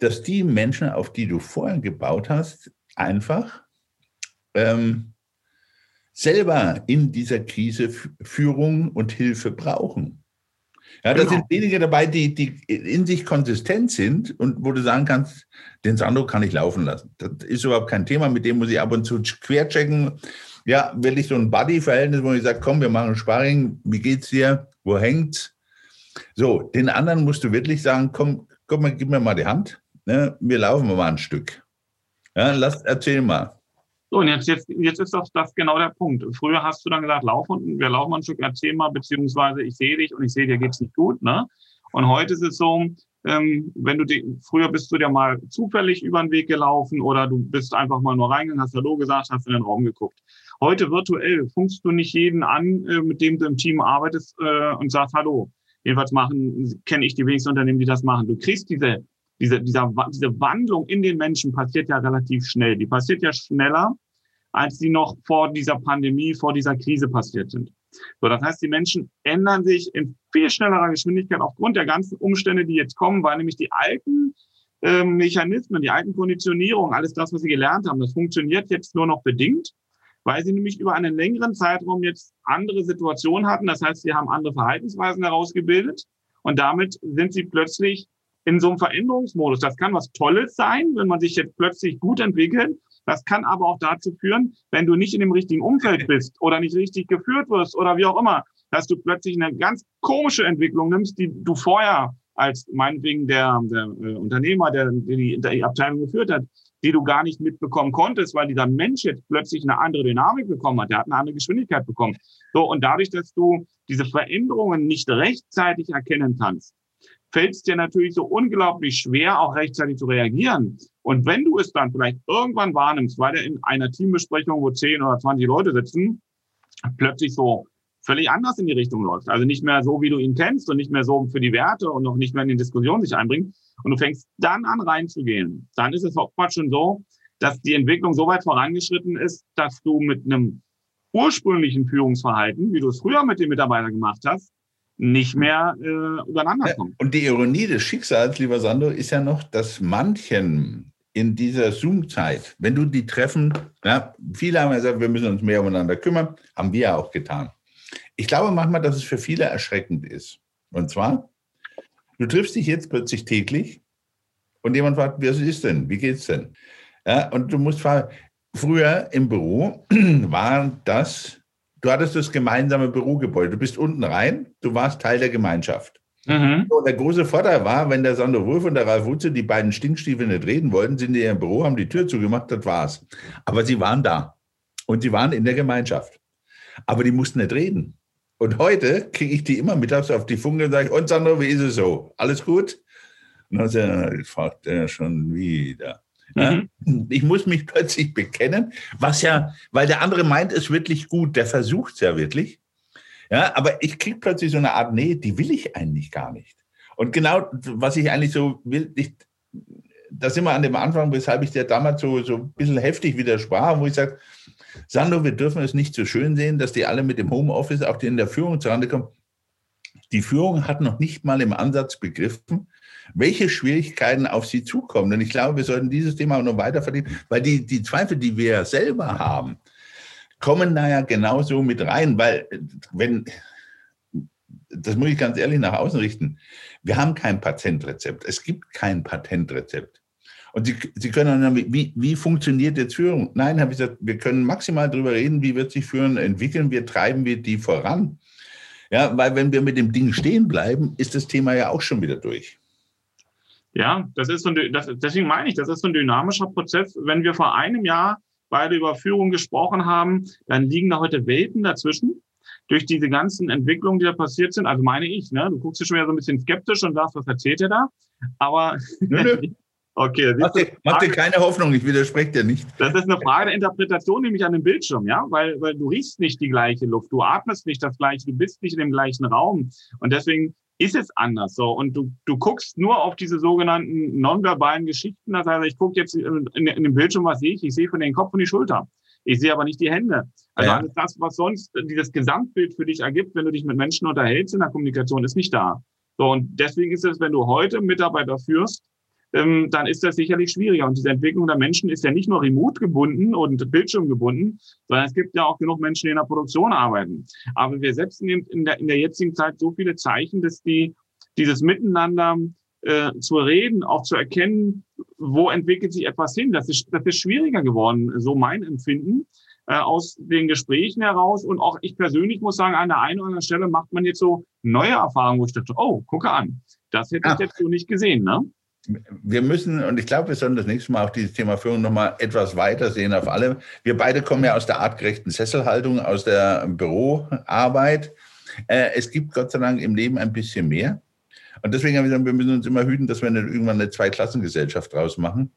dass die Menschen, auf die du vorher gebaut hast, einfach ähm, selber in dieser Krise Führung und Hilfe brauchen. Ja, da genau. sind wenige dabei, die, die in sich konsistent sind und wo du sagen kannst, den Sandro kann ich laufen lassen. Das ist überhaupt kein Thema, mit dem muss ich ab und zu querchecken. Ja, will ich so ein Buddy-Verhältnis, wo ich sage, komm, wir machen Sparring, wie geht's dir, wo hängt's? So, den anderen musst du wirklich sagen, komm, komm mal, gib mir mal die Hand, ne? wir laufen mal ein Stück. Ja, lass, erzähl mal. So, und jetzt, jetzt, jetzt ist doch das genau der Punkt. Früher hast du dann gesagt, lauf und wir laufen ein Stück, erzähl mal, beziehungsweise ich sehe dich und ich sehe, dir geht's nicht gut. Ne? Und heute ist es so, ähm, wenn du die, früher bist du dir mal zufällig über den Weg gelaufen oder du bist einfach mal nur reingegangen, hast Hallo gesagt, hast in den Raum geguckt. Heute virtuell funkst du nicht jeden an, äh, mit dem du im Team arbeitest äh, und sagst Hallo. Jedenfalls machen, kenne ich die wenigsten Unternehmen, die das machen. Du kriegst diese diese, dieser, diese Wandlung in den Menschen passiert ja relativ schnell. Die passiert ja schneller, als die noch vor dieser Pandemie, vor dieser Krise passiert sind. So, das heißt, die Menschen ändern sich in viel schnellerer Geschwindigkeit aufgrund der ganzen Umstände, die jetzt kommen, weil nämlich die alten äh, Mechanismen, die alten Konditionierungen, alles das, was sie gelernt haben, das funktioniert jetzt nur noch bedingt, weil sie nämlich über einen längeren Zeitraum jetzt andere Situationen hatten. Das heißt, sie haben andere Verhaltensweisen herausgebildet und damit sind sie plötzlich in so einem Veränderungsmodus. Das kann was Tolles sein, wenn man sich jetzt plötzlich gut entwickelt. Das kann aber auch dazu führen, wenn du nicht in dem richtigen Umfeld bist oder nicht richtig geführt wirst oder wie auch immer, dass du plötzlich eine ganz komische Entwicklung nimmst, die du vorher als meinetwegen der, der äh, Unternehmer, der, der die, die Abteilung geführt hat, die du gar nicht mitbekommen konntest, weil dieser Mensch jetzt plötzlich eine andere Dynamik bekommen hat, der hat eine andere Geschwindigkeit bekommen. So, und dadurch, dass du diese Veränderungen nicht rechtzeitig erkennen kannst, fällt es dir natürlich so unglaublich schwer, auch rechtzeitig zu reagieren. Und wenn du es dann vielleicht irgendwann wahrnimmst, weil er in einer Teambesprechung, wo 10 oder 20 Leute sitzen, plötzlich so völlig anders in die Richtung läuft. Also nicht mehr so, wie du ihn kennst und nicht mehr so für die Werte und noch nicht mehr in die Diskussion sich einbringt. Und du fängst dann an reinzugehen. Dann ist es oftmals schon so, dass die Entwicklung so weit vorangeschritten ist, dass du mit einem ursprünglichen Führungsverhalten, wie du es früher mit den Mitarbeitern gemacht hast, nicht mehr äh, übereinander kommen. Und die Ironie des Schicksals, lieber Sandro, ist ja noch, dass manchen in dieser Zoom-Zeit, wenn du die Treffen, ja, viele haben gesagt, wir müssen uns mehr umeinander kümmern, haben wir ja auch getan. Ich glaube manchmal, dass es für viele erschreckend ist. Und zwar, du triffst dich jetzt plötzlich täglich und jemand fragt, was ist denn? Wie geht's denn? Ja, und du musst fragen, früher im Büro war das, du hattest das gemeinsame Bürogebäude. Du bist unten rein, du warst Teil der Gemeinschaft. Mhm. Und der große Vorteil war, wenn der Sandro Wolf und der Ralf Wutze die beiden Stinkstiefel nicht reden wollten, sind die in ihrem Büro, haben die Tür zugemacht, das war's. Aber sie waren da. Und sie waren in der Gemeinschaft. Aber die mussten nicht reden. Und heute kriege ich die immer mittags auf die Funke und sage, und Sandro, wie ist es so? Alles gut? Und dann fragt er schon wieder. Mhm. Ich muss mich plötzlich bekennen, was ja, weil der andere meint es wirklich gut, der versucht es ja wirklich. Ja, aber ich kriege plötzlich so eine Art, nee, die will ich eigentlich gar nicht. Und genau, was ich eigentlich so will, ich, da sind wir an dem Anfang, weshalb ich dir damals so, so ein bisschen heftig widersprach, wo ich sage, Sandro, wir dürfen es nicht so schön sehen, dass die alle mit dem Homeoffice, auch die in der Führung zurande kommen. Die Führung hat noch nicht mal im Ansatz begriffen, welche Schwierigkeiten auf sie zukommen. Und ich glaube, wir sollten dieses Thema auch noch weiter vertiefen, weil die, die Zweifel, die wir selber haben, kommen da ja genauso mit rein, weil wenn, das muss ich ganz ehrlich nach außen richten, wir haben kein Patentrezept. Es gibt kein Patentrezept. Und Sie, Sie können dann, wie, wie funktioniert jetzt Führung? Nein, habe ich gesagt, wir können maximal darüber reden, wie wird sich Führung entwickeln, wie treiben wir die voran. Ja, weil wenn wir mit dem Ding stehen bleiben, ist das Thema ja auch schon wieder durch. Ja, das ist so ein, das, deswegen meine ich, das ist so ein dynamischer Prozess. Wenn wir vor einem Jahr beide über Führung gesprochen haben, dann liegen da heute Welten dazwischen. Durch diese ganzen Entwicklungen, die da passiert sind, also meine ich, ne? Du guckst dich schon wieder so ein bisschen skeptisch und sagst, was erzählt ihr da? Aber nö, nö. Okay. Mach dir, mach dir keine Hoffnung, ich widerspreche dir nicht. Das ist eine Frage der Interpretation, nämlich an dem Bildschirm, ja, weil, weil du riechst nicht die gleiche Luft, du atmest nicht das gleiche, du bist nicht in dem gleichen Raum. Und deswegen ist es anders so. Und du, du guckst nur auf diese sogenannten nonverbalen Geschichten. Das heißt, ich gucke jetzt in, in, in dem Bildschirm, was sehe ich? Ich sehe von den Kopf und die Schulter. Ich sehe aber nicht die Hände. Also ja. alles das, was sonst dieses Gesamtbild für dich ergibt, wenn du dich mit Menschen unterhältst in der Kommunikation, ist nicht da. So, und deswegen ist es, wenn du heute Mitarbeiter führst, ähm, dann ist das sicherlich schwieriger. Und diese Entwicklung der Menschen ist ja nicht nur remote gebunden und Bildschirm gebunden, sondern es gibt ja auch genug Menschen, die in der Produktion arbeiten. Aber wir setzen in der, in der jetzigen Zeit so viele Zeichen, dass die dieses Miteinander äh, zu reden, auch zu erkennen, wo entwickelt sich etwas hin. Das ist, das ist schwieriger geworden, so mein Empfinden äh, aus den Gesprächen heraus. Und auch ich persönlich muss sagen, an der einen oder anderen Stelle macht man jetzt so neue Erfahrungen, wo ich dachte, oh, gucke an, das hätte ich jetzt so nicht gesehen. Ne? Wir müssen, und ich glaube, wir sollen das nächste Mal auch dieses Thema Führung nochmal etwas weiter sehen auf alle. Wir beide kommen ja aus der artgerechten Sesselhaltung, aus der Büroarbeit. Äh, es gibt Gott sei Dank im Leben ein bisschen mehr. Und deswegen haben wir gesagt, wir müssen uns immer hüten, dass wir nicht irgendwann eine Zweiklassengesellschaft draus machen.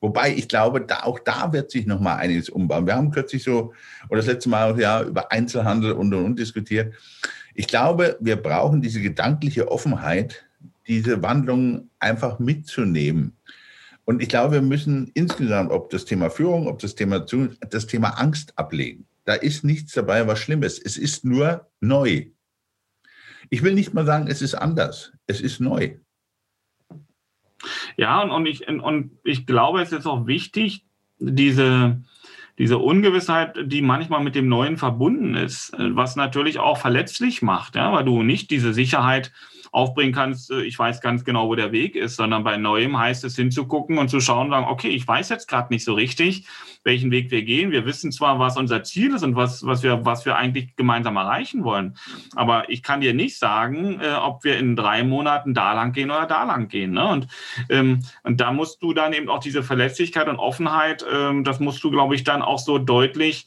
Wobei ich glaube, da, auch da wird sich noch mal einiges umbauen. Wir haben kürzlich so, oder das letzte Mal auch ja über Einzelhandel und und und diskutiert. Ich glaube, wir brauchen diese gedankliche Offenheit, diese Wandlung einfach mitzunehmen. Und ich glaube, wir müssen insgesamt, ob das Thema Führung, ob das Thema, das Thema Angst ablegen. Da ist nichts dabei, was Schlimmes. Es ist nur neu. Ich will nicht mal sagen, es ist anders. Es ist neu. Ja, und, und, ich, und ich glaube, es ist auch wichtig, diese, diese Ungewissheit, die manchmal mit dem Neuen verbunden ist, was natürlich auch verletzlich macht, ja, weil du nicht diese Sicherheit aufbringen kannst, äh, ich weiß ganz genau, wo der Weg ist, sondern bei Neuem heißt es hinzugucken und zu schauen, sagen, okay, ich weiß jetzt gerade nicht so richtig, welchen Weg wir gehen. Wir wissen zwar, was unser Ziel ist und was, was, wir, was wir eigentlich gemeinsam erreichen wollen, aber ich kann dir nicht sagen, äh, ob wir in drei Monaten da lang gehen oder da lang gehen. Ne? Und, ähm, und da musst du dann eben auch diese Verlässlichkeit und Offenheit, ähm, das musst du, glaube ich, dann auch so deutlich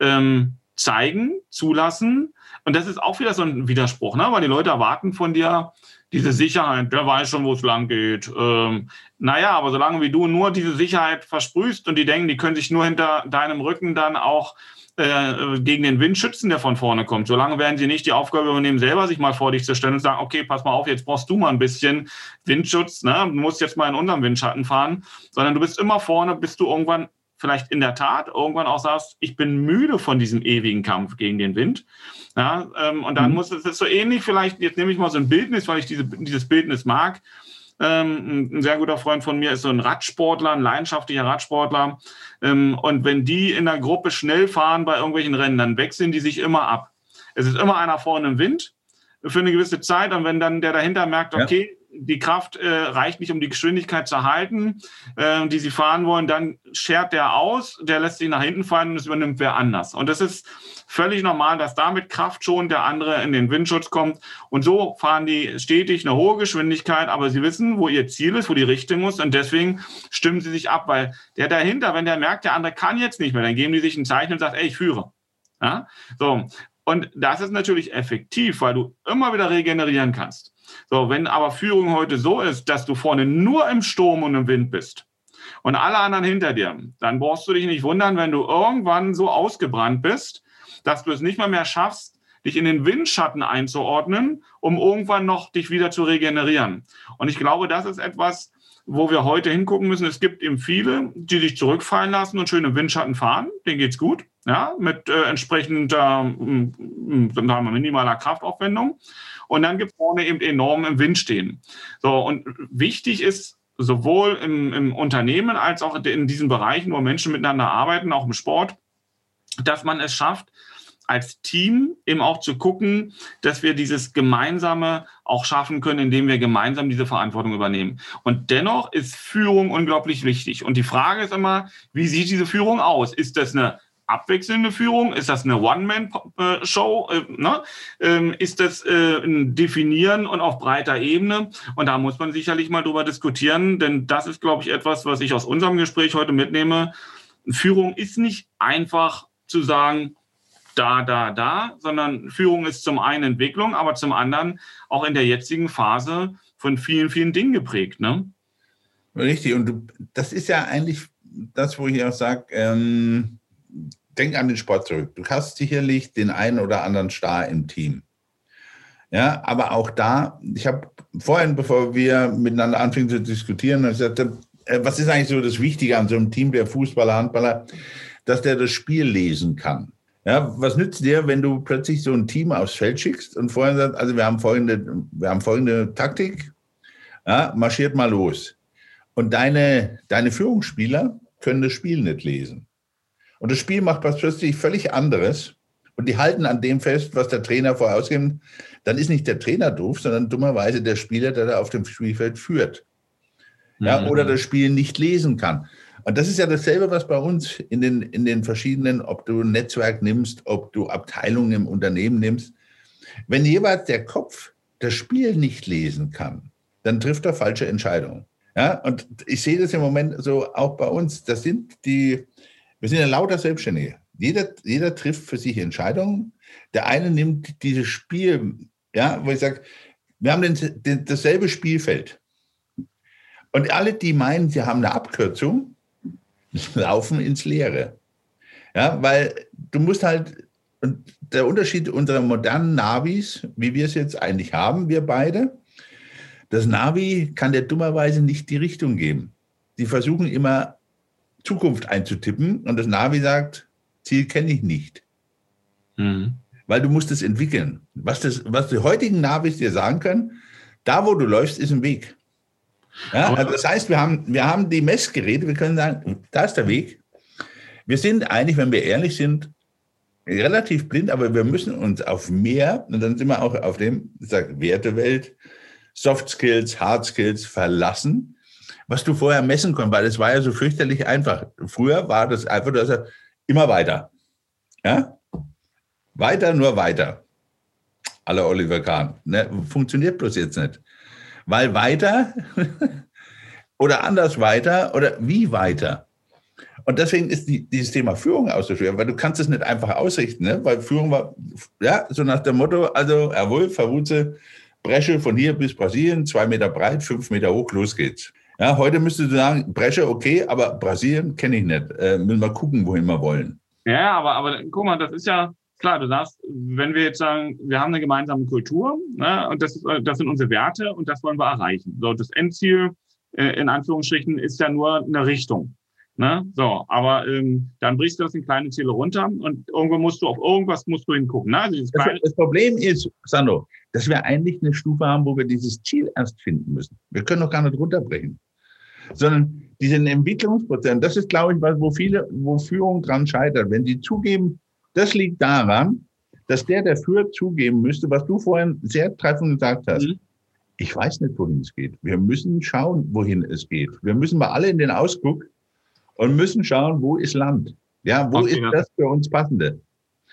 ähm, zeigen, zulassen, und das ist auch wieder so ein Widerspruch, ne? weil die Leute erwarten von dir diese Sicherheit, der weiß schon, wo es lang geht. Ähm, naja, aber solange wie du nur diese Sicherheit versprühst und die denken, die können sich nur hinter deinem Rücken dann auch äh, gegen den Wind schützen, der von vorne kommt. Solange werden sie nicht die Aufgabe übernehmen, selber sich mal vor dich zu stellen und sagen, okay, pass mal auf, jetzt brauchst du mal ein bisschen Windschutz, ne? du musst jetzt mal in unserem Windschatten fahren, sondern du bist immer vorne, bis du irgendwann vielleicht in der Tat irgendwann auch sagst, ich bin müde von diesem ewigen Kampf gegen den Wind. Ja, ähm, und dann mhm. muss es so ähnlich vielleicht, jetzt nehme ich mal so ein Bildnis, weil ich diese, dieses Bildnis mag. Ähm, ein sehr guter Freund von mir ist so ein Radsportler, ein leidenschaftlicher Radsportler. Ähm, und wenn die in der Gruppe schnell fahren bei irgendwelchen Rennen, dann wechseln die sich immer ab. Es ist immer einer vorne im Wind für eine gewisse Zeit. Und wenn dann der dahinter merkt, okay, ja die Kraft äh, reicht nicht, um die Geschwindigkeit zu halten, äh, die sie fahren wollen, dann schert der aus, der lässt sich nach hinten fallen und es übernimmt wer anders. Und das ist völlig normal, dass damit Kraft schon der andere in den Windschutz kommt. Und so fahren die stetig eine hohe Geschwindigkeit, aber sie wissen, wo ihr Ziel ist, wo die Richtung muss. Und deswegen stimmen sie sich ab, weil der dahinter, wenn der merkt, der andere kann jetzt nicht mehr, dann geben die sich ein Zeichen und sagt, ey, ich führe. Ja? So. Und das ist natürlich effektiv, weil du immer wieder regenerieren kannst. So, wenn aber Führung heute so ist, dass du vorne nur im Sturm und im Wind bist und alle anderen hinter dir, dann brauchst du dich nicht wundern, wenn du irgendwann so ausgebrannt bist, dass du es nicht mal mehr schaffst, dich in den Windschatten einzuordnen, um irgendwann noch dich wieder zu regenerieren. Und ich glaube, das ist etwas, wo wir heute hingucken müssen. Es gibt eben viele, die sich zurückfallen lassen und schön im Windschatten fahren. Denen geht's gut, ja, mit äh, entsprechender ähm, minimaler Kraftaufwendung. Und dann gibt es vorne eben enorm im Wind stehen. So, und wichtig ist, sowohl im, im Unternehmen als auch in diesen Bereichen, wo Menschen miteinander arbeiten, auch im Sport, dass man es schafft, als Team eben auch zu gucken, dass wir dieses Gemeinsame auch schaffen können, indem wir gemeinsam diese Verantwortung übernehmen. Und dennoch ist Führung unglaublich wichtig. Und die Frage ist immer, wie sieht diese Führung aus? Ist das eine abwechselnde Führung? Ist das eine One-Man-Show? Äh, ne? ähm, ist das äh, ein Definieren und auf breiter Ebene? Und da muss man sicherlich mal drüber diskutieren, denn das ist, glaube ich, etwas, was ich aus unserem Gespräch heute mitnehme. Führung ist nicht einfach zu sagen, da, da, da, sondern Führung ist zum einen Entwicklung, aber zum anderen auch in der jetzigen Phase von vielen, vielen Dingen geprägt. Ne? Richtig, und du, das ist ja eigentlich das, wo ich auch sage, ähm, denk an den Sport zurück. Du hast sicherlich den einen oder anderen Star im Team. Ja, aber auch da, ich habe vorhin, bevor wir miteinander anfingen zu diskutieren, gesagt, äh, was ist eigentlich so das Wichtige an so einem Team der Fußballer, Handballer, dass der das Spiel lesen kann. Ja, was nützt dir, wenn du plötzlich so ein Team aufs Feld schickst und vorhin sagst, also wir haben folgende, wir haben folgende Taktik, ja, marschiert mal los. Und deine, deine Führungsspieler können das Spiel nicht lesen. Und das Spiel macht was plötzlich völlig anderes. Und die halten an dem fest, was der Trainer vorausgibt. Dann ist nicht der Trainer doof, sondern dummerweise der Spieler, der da auf dem Spielfeld führt. Ja, mhm. Oder das Spiel nicht lesen kann. Und das ist ja dasselbe, was bei uns in den, in den verschiedenen, ob du ein Netzwerk nimmst, ob du Abteilungen im Unternehmen nimmst. Wenn jeweils der Kopf das Spiel nicht lesen kann, dann trifft er falsche Entscheidungen. Ja, und ich sehe das im Moment so auch bei uns. Das sind die, wir sind ja lauter Selbstständige. Jeder, jeder trifft für sich Entscheidungen. Der eine nimmt dieses Spiel, ja, wo ich sage, wir haben den, den, dasselbe Spielfeld. Und alle, die meinen, sie haben eine Abkürzung, laufen ins Leere. Ja, weil du musst halt, und der Unterschied unserer modernen Navis, wie wir es jetzt eigentlich haben, wir beide, das Navi kann dir dummerweise nicht die Richtung geben. Die versuchen immer Zukunft einzutippen und das Navi sagt, Ziel kenne ich nicht. Mhm. Weil du musst es entwickeln. Was, das, was die heutigen Navis dir sagen können, da wo du läufst, ist ein Weg. Ja, also das heißt, wir haben, wir haben die Messgeräte, wir können sagen, da ist der Weg. Wir sind eigentlich, wenn wir ehrlich sind, relativ blind, aber wir müssen uns auf mehr, und dann sind wir auch auf dem, ich sage, Wertewelt, Soft Skills, Hard Skills verlassen, was du vorher messen konntest, weil es war ja so fürchterlich einfach. Früher war das einfach, dass er immer weiter. Ja? Weiter, nur weiter. Aller Oliver Kahn. Ne? Funktioniert bloß jetzt nicht. Weil weiter oder anders weiter oder wie weiter. Und deswegen ist die, dieses Thema Führung auch so schwer, weil du kannst es nicht einfach ausrichten, ne? weil Führung war, ja, so nach dem Motto, also jawohl, Verwutze, Bresche von hier bis Brasilien, zwei Meter breit, fünf Meter hoch, los geht's. Ja, heute müsstest du sagen, Bresche, okay, aber Brasilien kenne ich nicht. Äh, müssen wir gucken, wohin wir wollen. Ja, aber, aber guck mal, das ist ja, klar, du sagst, wenn wir jetzt sagen, wir haben eine gemeinsame Kultur ne, und das, das sind unsere Werte und das wollen wir erreichen. So, das Endziel äh, in Anführungsstrichen ist ja nur eine Richtung. Ne? So, aber ähm, dann brichst du das in kleine Ziele runter und irgendwo musst du auf irgendwas musst du hingucken. Ne? Also das, das, Problem ist, Sandro, dass wir eigentlich eine Stufe haben, wo wir dieses Ziel erst finden müssen. Wir können doch gar nicht runterbrechen. Sondern diesen Entwicklungsprozess, das ist, glaube ich, was, wo viele, wo Führung dran scheitert. Wenn die zugeben, das liegt daran, dass der, führt, zugeben müsste, was du vorhin sehr treffend gesagt hast. Mhm. Ich weiß nicht, wohin es geht. Wir müssen schauen, wohin es geht. Wir müssen mal alle in den Ausguck und müssen schauen, wo ist Land? Ja, wo okay, ist das für uns passende?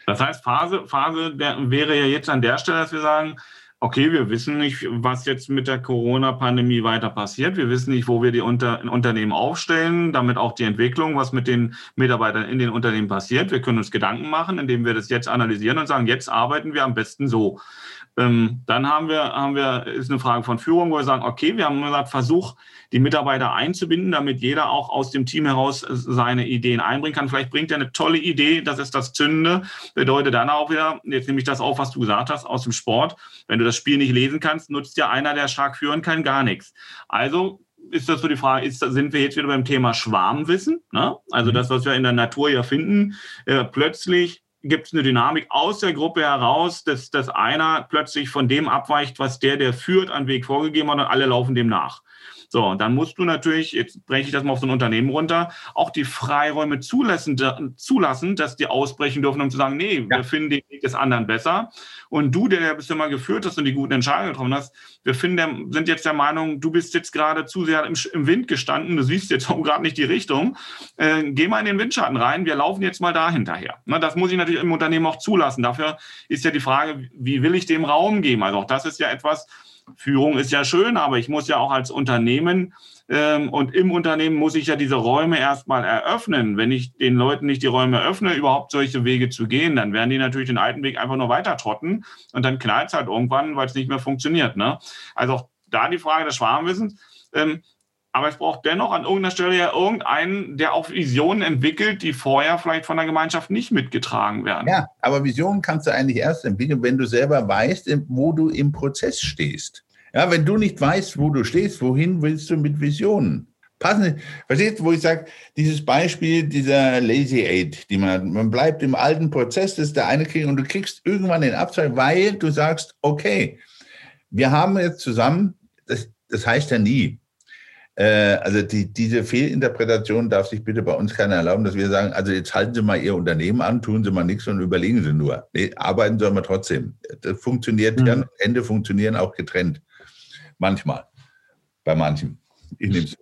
Das heißt, Phase, Phase der, wäre ja jetzt an der Stelle, dass wir sagen, okay, wir wissen nicht, was jetzt mit der Corona-Pandemie weiter passiert. Wir wissen nicht, wo wir die Unter Unternehmen aufstellen, damit auch die Entwicklung, was mit den Mitarbeitern in den Unternehmen passiert. Wir können uns Gedanken machen, indem wir das jetzt analysieren und sagen, jetzt arbeiten wir am besten so. Ähm, dann haben wir, haben wir, ist eine Frage von Führung, wo wir sagen, okay, wir haben gesagt, Versuch, die Mitarbeiter einzubinden, damit jeder auch aus dem Team heraus seine Ideen einbringen kann. Vielleicht bringt er eine tolle Idee, das ist das Zünde, bedeutet dann auch wieder, jetzt nehme ich das auf, was du gesagt hast, aus dem Sport. Wenn du das Spiel nicht lesen kannst, nutzt ja einer, der stark führen kann, gar nichts. Also ist das so die Frage, ist, sind wir jetzt wieder beim Thema Schwarmwissen? Ne? Also mhm. das, was wir in der Natur ja finden, äh, plötzlich gibt es eine Dynamik aus der Gruppe heraus, dass, dass einer plötzlich von dem abweicht, was der, der führt, an Weg vorgegeben hat und alle laufen dem nach. So, und dann musst du natürlich, jetzt breche ich das mal auf so ein Unternehmen runter, auch die Freiräume zulassen, zulassen dass die ausbrechen dürfen, um zu sagen, nee, ja. wir finden den Weg des anderen besser. Und du, der ja bisher mal geführt hast und die guten Entscheidungen getroffen hast, wir finden, sind jetzt der Meinung, du bist jetzt gerade zu sehr im, im Wind gestanden, du siehst jetzt auch gerade nicht die Richtung. Äh, geh mal in den Windschatten rein, wir laufen jetzt mal da hinterher. Na, das muss ich natürlich im Unternehmen auch zulassen. Dafür ist ja die Frage, wie will ich dem Raum geben? Also auch das ist ja etwas, Führung ist ja schön, aber ich muss ja auch als Unternehmen ähm, und im Unternehmen muss ich ja diese Räume erstmal eröffnen. Wenn ich den Leuten nicht die Räume öffne, überhaupt solche Wege zu gehen, dann werden die natürlich den alten Weg einfach nur weiter trotten und dann knallt es halt irgendwann, weil es nicht mehr funktioniert. Ne? Also auch da die Frage des Schwarmwissens. Ähm, aber es braucht dennoch an irgendeiner Stelle ja irgendeinen, der auch Visionen entwickelt, die vorher vielleicht von der Gemeinschaft nicht mitgetragen werden. Ja, aber Visionen kannst du eigentlich erst entwickeln, wenn du selber weißt, wo du im Prozess stehst. Ja, wenn du nicht weißt, wo du stehst, wohin willst du mit Visionen? Passen, verstehst du, wo ich sage, dieses Beispiel dieser Lazy Aid, die man, man bleibt im alten Prozess, das ist der eine Krieg und du kriegst irgendwann den Abzweig, weil du sagst, okay, wir haben jetzt zusammen, das, das heißt ja nie, also die, diese Fehlinterpretation darf sich bitte bei uns keiner erlauben, dass wir sagen, also jetzt halten Sie mal Ihr Unternehmen an, tun Sie mal nichts und überlegen Sie nur. Nee, arbeiten sollen wir trotzdem. Das funktioniert, mhm. ja, Ende funktionieren auch getrennt. Manchmal. Bei manchen. Ich nehme es.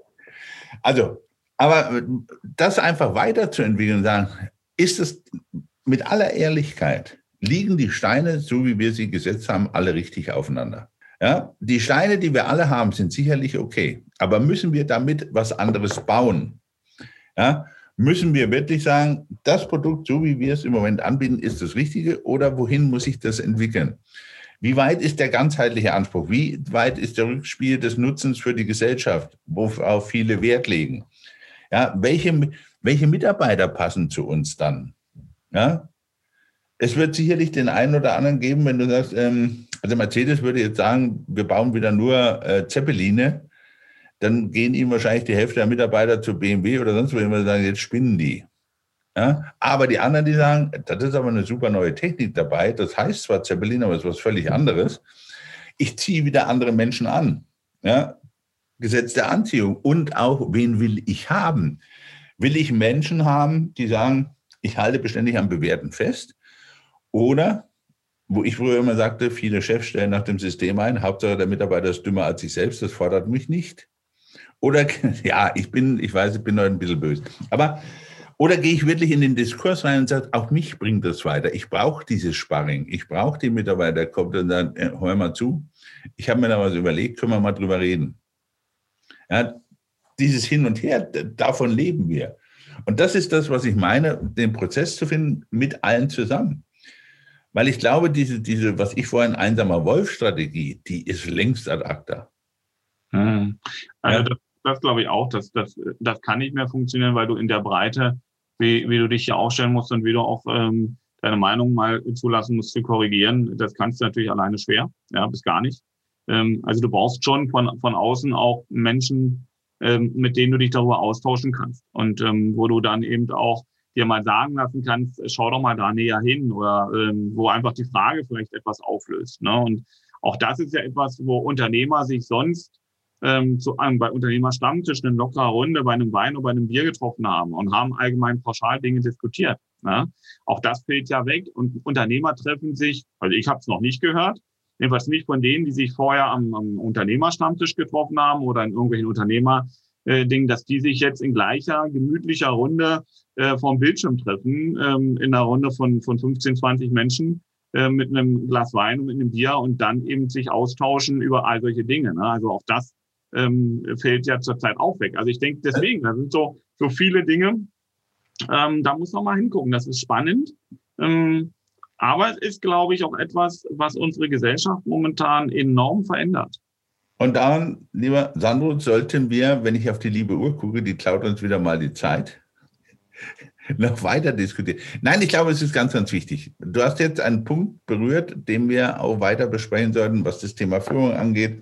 Also, aber das einfach weiterzuentwickeln und sagen, ist es mit aller Ehrlichkeit, liegen die Steine, so wie wir sie gesetzt haben, alle richtig aufeinander? Ja, die Steine, die wir alle haben, sind sicherlich okay. Aber müssen wir damit was anderes bauen? Ja, müssen wir wirklich sagen, das Produkt, so wie wir es im Moment anbieten, ist das Richtige oder wohin muss ich das entwickeln? Wie weit ist der ganzheitliche Anspruch? Wie weit ist der Rückspiel des Nutzens für die Gesellschaft, worauf viele Wert legen? Ja, welche, welche Mitarbeiter passen zu uns dann? Ja, es wird sicherlich den einen oder anderen geben, wenn du sagst, ähm, also Mercedes würde jetzt sagen, wir bauen wieder nur äh, Zeppeline, dann gehen ihm wahrscheinlich die Hälfte der Mitarbeiter zu BMW oder sonst wo immer sagen, jetzt spinnen die. Ja? Aber die anderen, die sagen, das ist aber eine super neue Technik dabei, das heißt zwar Zeppelin, aber es ist was völlig anderes. Ich ziehe wieder andere Menschen an. Ja? Gesetz der Anziehung. Und auch, wen will ich haben? Will ich Menschen haben, die sagen, ich halte beständig am Bewährten fest? Oder, wo ich früher immer sagte, viele Chefs stellen nach dem System ein, Hauptsache der Mitarbeiter ist dümmer als ich selbst, das fordert mich nicht. Oder, ja, ich bin, ich weiß, ich bin heute ein bisschen böse. Aber, oder gehe ich wirklich in den Diskurs rein und sage, auch mich bringt das weiter. Ich brauche dieses Sparring. Ich brauche die Mitarbeiter, kommt und sagt, hör mal zu. Ich habe mir da was überlegt, können wir mal drüber reden. Ja, dieses Hin und Her, davon leben wir. Und das ist das, was ich meine, den Prozess zu finden mit allen zusammen. Weil ich glaube, diese, diese, was ich vorhin einsamer Wolf-Strategie, die ist längst ad acta. Hm. Also ja. das, das glaube ich auch, dass das, das kann nicht mehr funktionieren, weil du in der Breite, wie, wie du dich hier aufstellen musst und wie du auch ähm, deine Meinung mal zulassen musst zu korrigieren, das kannst du natürlich alleine schwer, ja, bis gar nicht. Ähm, also du brauchst schon von, von außen auch Menschen, ähm, mit denen du dich darüber austauschen kannst und ähm, wo du dann eben auch dir mal sagen lassen kannst, schau doch mal da näher hin oder ähm, wo einfach die Frage vielleicht etwas auflöst. Ne? Und auch das ist ja etwas, wo Unternehmer sich sonst ähm, zu einem bei Unternehmerstammtisch eine lockere Runde bei einem Wein oder bei einem Bier getroffen haben und haben allgemein pauschal Dinge diskutiert. Ne? Auch das fällt ja weg und Unternehmer treffen sich, also ich habe es noch nicht gehört, jedenfalls nicht von denen, die sich vorher am, am Unternehmerstammtisch getroffen haben oder in irgendwelchen Unternehmer äh, Ding, dass die sich jetzt in gleicher, gemütlicher Runde äh, vom Bildschirm treffen, ähm, in einer Runde von, von 15, 20 Menschen äh, mit einem Glas Wein und mit einem Bier und dann eben sich austauschen über all solche Dinge. Ne? Also auch das ähm, fällt ja zurzeit auch weg. Also ich denke deswegen, da sind so, so viele Dinge, ähm, da muss man mal hingucken. Das ist spannend. Ähm, aber es ist, glaube ich, auch etwas, was unsere Gesellschaft momentan enorm verändert. Und daran, lieber Sandro, sollten wir, wenn ich auf die liebe Uhr gucke, die klaut uns wieder mal die Zeit, noch weiter diskutieren. Nein, ich glaube, es ist ganz, ganz wichtig. Du hast jetzt einen Punkt berührt, den wir auch weiter besprechen sollten, was das Thema Führung angeht,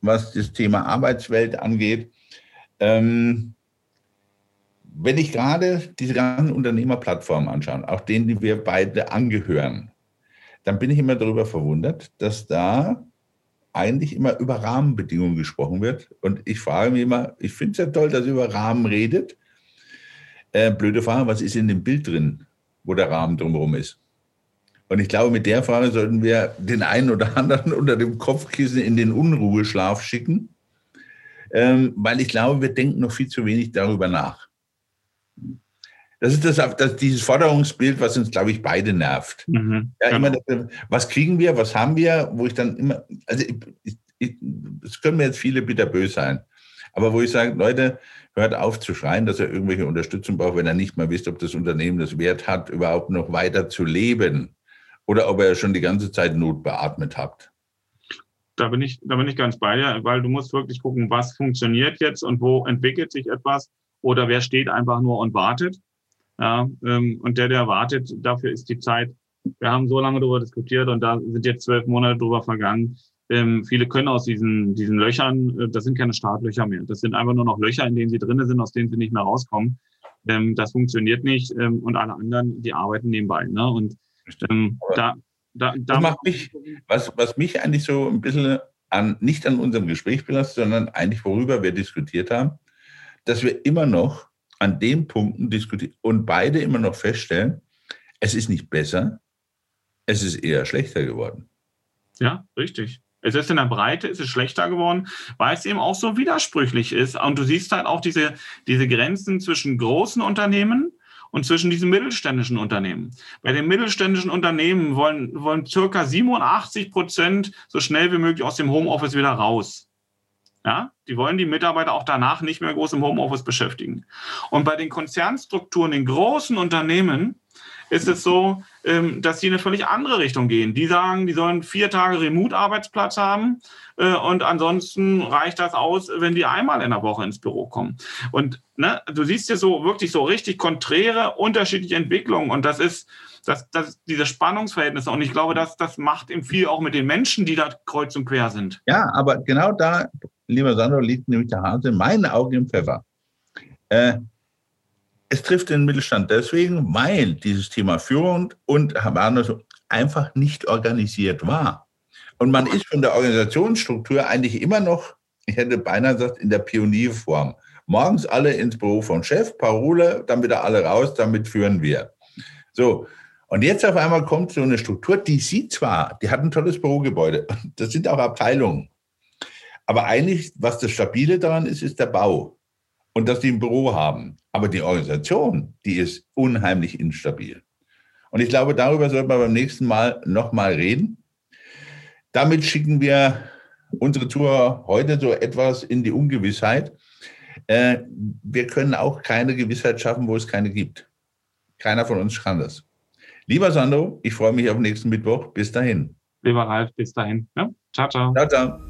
was das Thema Arbeitswelt angeht. Ähm, wenn ich gerade diese ganzen Unternehmerplattformen anschaue, auch denen, die wir beide angehören, dann bin ich immer darüber verwundert, dass da eigentlich immer über Rahmenbedingungen gesprochen wird. Und ich frage mich immer, ich finde es ja toll, dass ihr über Rahmen redet. Äh, blöde Frage, was ist in dem Bild drin, wo der Rahmen drumherum ist? Und ich glaube, mit der Frage sollten wir den einen oder anderen unter dem Kopfkissen in den Unruheschlaf schicken, ähm, weil ich glaube, wir denken noch viel zu wenig darüber nach. Das ist das, das, dieses Forderungsbild, was uns, glaube ich, beide nervt. Mhm, ja, immer das, was kriegen wir, was haben wir, wo ich dann immer, also es können mir jetzt viele bitterbös sein, aber wo ich sage, Leute, hört auf zu schreien, dass er irgendwelche Unterstützung braucht, wenn er nicht mal wisst, ob das Unternehmen das Wert hat, überhaupt noch weiter zu leben oder ob er schon die ganze Zeit Not beatmet hat. Da bin ich, da bin ich ganz bei dir, weil du musst wirklich gucken, was funktioniert jetzt und wo entwickelt sich etwas oder wer steht einfach nur und wartet. Ja, ähm, und der, der wartet, dafür ist die Zeit. Wir haben so lange darüber diskutiert und da sind jetzt zwölf Monate drüber vergangen. Ähm, viele können aus diesen, diesen Löchern, äh, das sind keine Startlöcher mehr. Das sind einfach nur noch Löcher, in denen sie drinnen sind, aus denen sie nicht mehr rauskommen. Ähm, das funktioniert nicht ähm, und alle anderen, die arbeiten nebenbei. Ne? Und ähm, da, da, da macht mich, was, was mich eigentlich so ein bisschen an, nicht an unserem Gespräch belastet, sondern eigentlich worüber wir diskutiert haben, dass wir immer noch an den Punkten diskutieren und beide immer noch feststellen, es ist nicht besser, es ist eher schlechter geworden. Ja, richtig. Es ist in der Breite, es ist schlechter geworden, weil es eben auch so widersprüchlich ist. Und du siehst halt auch diese, diese Grenzen zwischen großen Unternehmen und zwischen diesen mittelständischen Unternehmen. Bei den mittelständischen Unternehmen wollen, wollen circa 87 Prozent so schnell wie möglich aus dem Homeoffice wieder raus. Ja, die wollen die Mitarbeiter auch danach nicht mehr groß im Homeoffice beschäftigen. Und bei den Konzernstrukturen, den großen Unternehmen, ist es so, ähm, dass sie in eine völlig andere Richtung gehen. Die sagen, die sollen vier Tage Remote-Arbeitsplatz haben äh, und ansonsten reicht das aus, wenn die einmal in der Woche ins Büro kommen. Und ne, du siehst hier so wirklich so richtig konträre, unterschiedliche Entwicklungen und das ist das, das, diese Spannungsverhältnisse. Und ich glaube, dass das macht eben viel auch mit den Menschen, die da kreuz und quer sind. Ja, aber genau da lieber Sandro, liegt nämlich der Hase in meinen Augen im Pfeffer. Äh, es trifft den Mittelstand deswegen, weil dieses Thema Führung und einfach nicht organisiert war. Und man ist von der Organisationsstruktur eigentlich immer noch, ich hätte beinahe gesagt, in der Pionierform. Morgens alle ins Büro von Chef, Parole, dann wieder alle raus, damit führen wir. So, und jetzt auf einmal kommt so eine Struktur, die sieht zwar, die hat ein tolles Bürogebäude, das sind auch Abteilungen, aber eigentlich, was das Stabile daran ist, ist der Bau und dass die ein Büro haben. Aber die Organisation, die ist unheimlich instabil. Und ich glaube, darüber sollten wir beim nächsten Mal nochmal reden. Damit schicken wir unsere Tour heute so etwas in die Ungewissheit. Äh, wir können auch keine Gewissheit schaffen, wo es keine gibt. Keiner von uns kann das. Lieber Sandro, ich freue mich auf nächsten Mittwoch. Bis dahin. Lieber Ralf, bis dahin. Ja? Ciao, ciao. Ciao, ciao.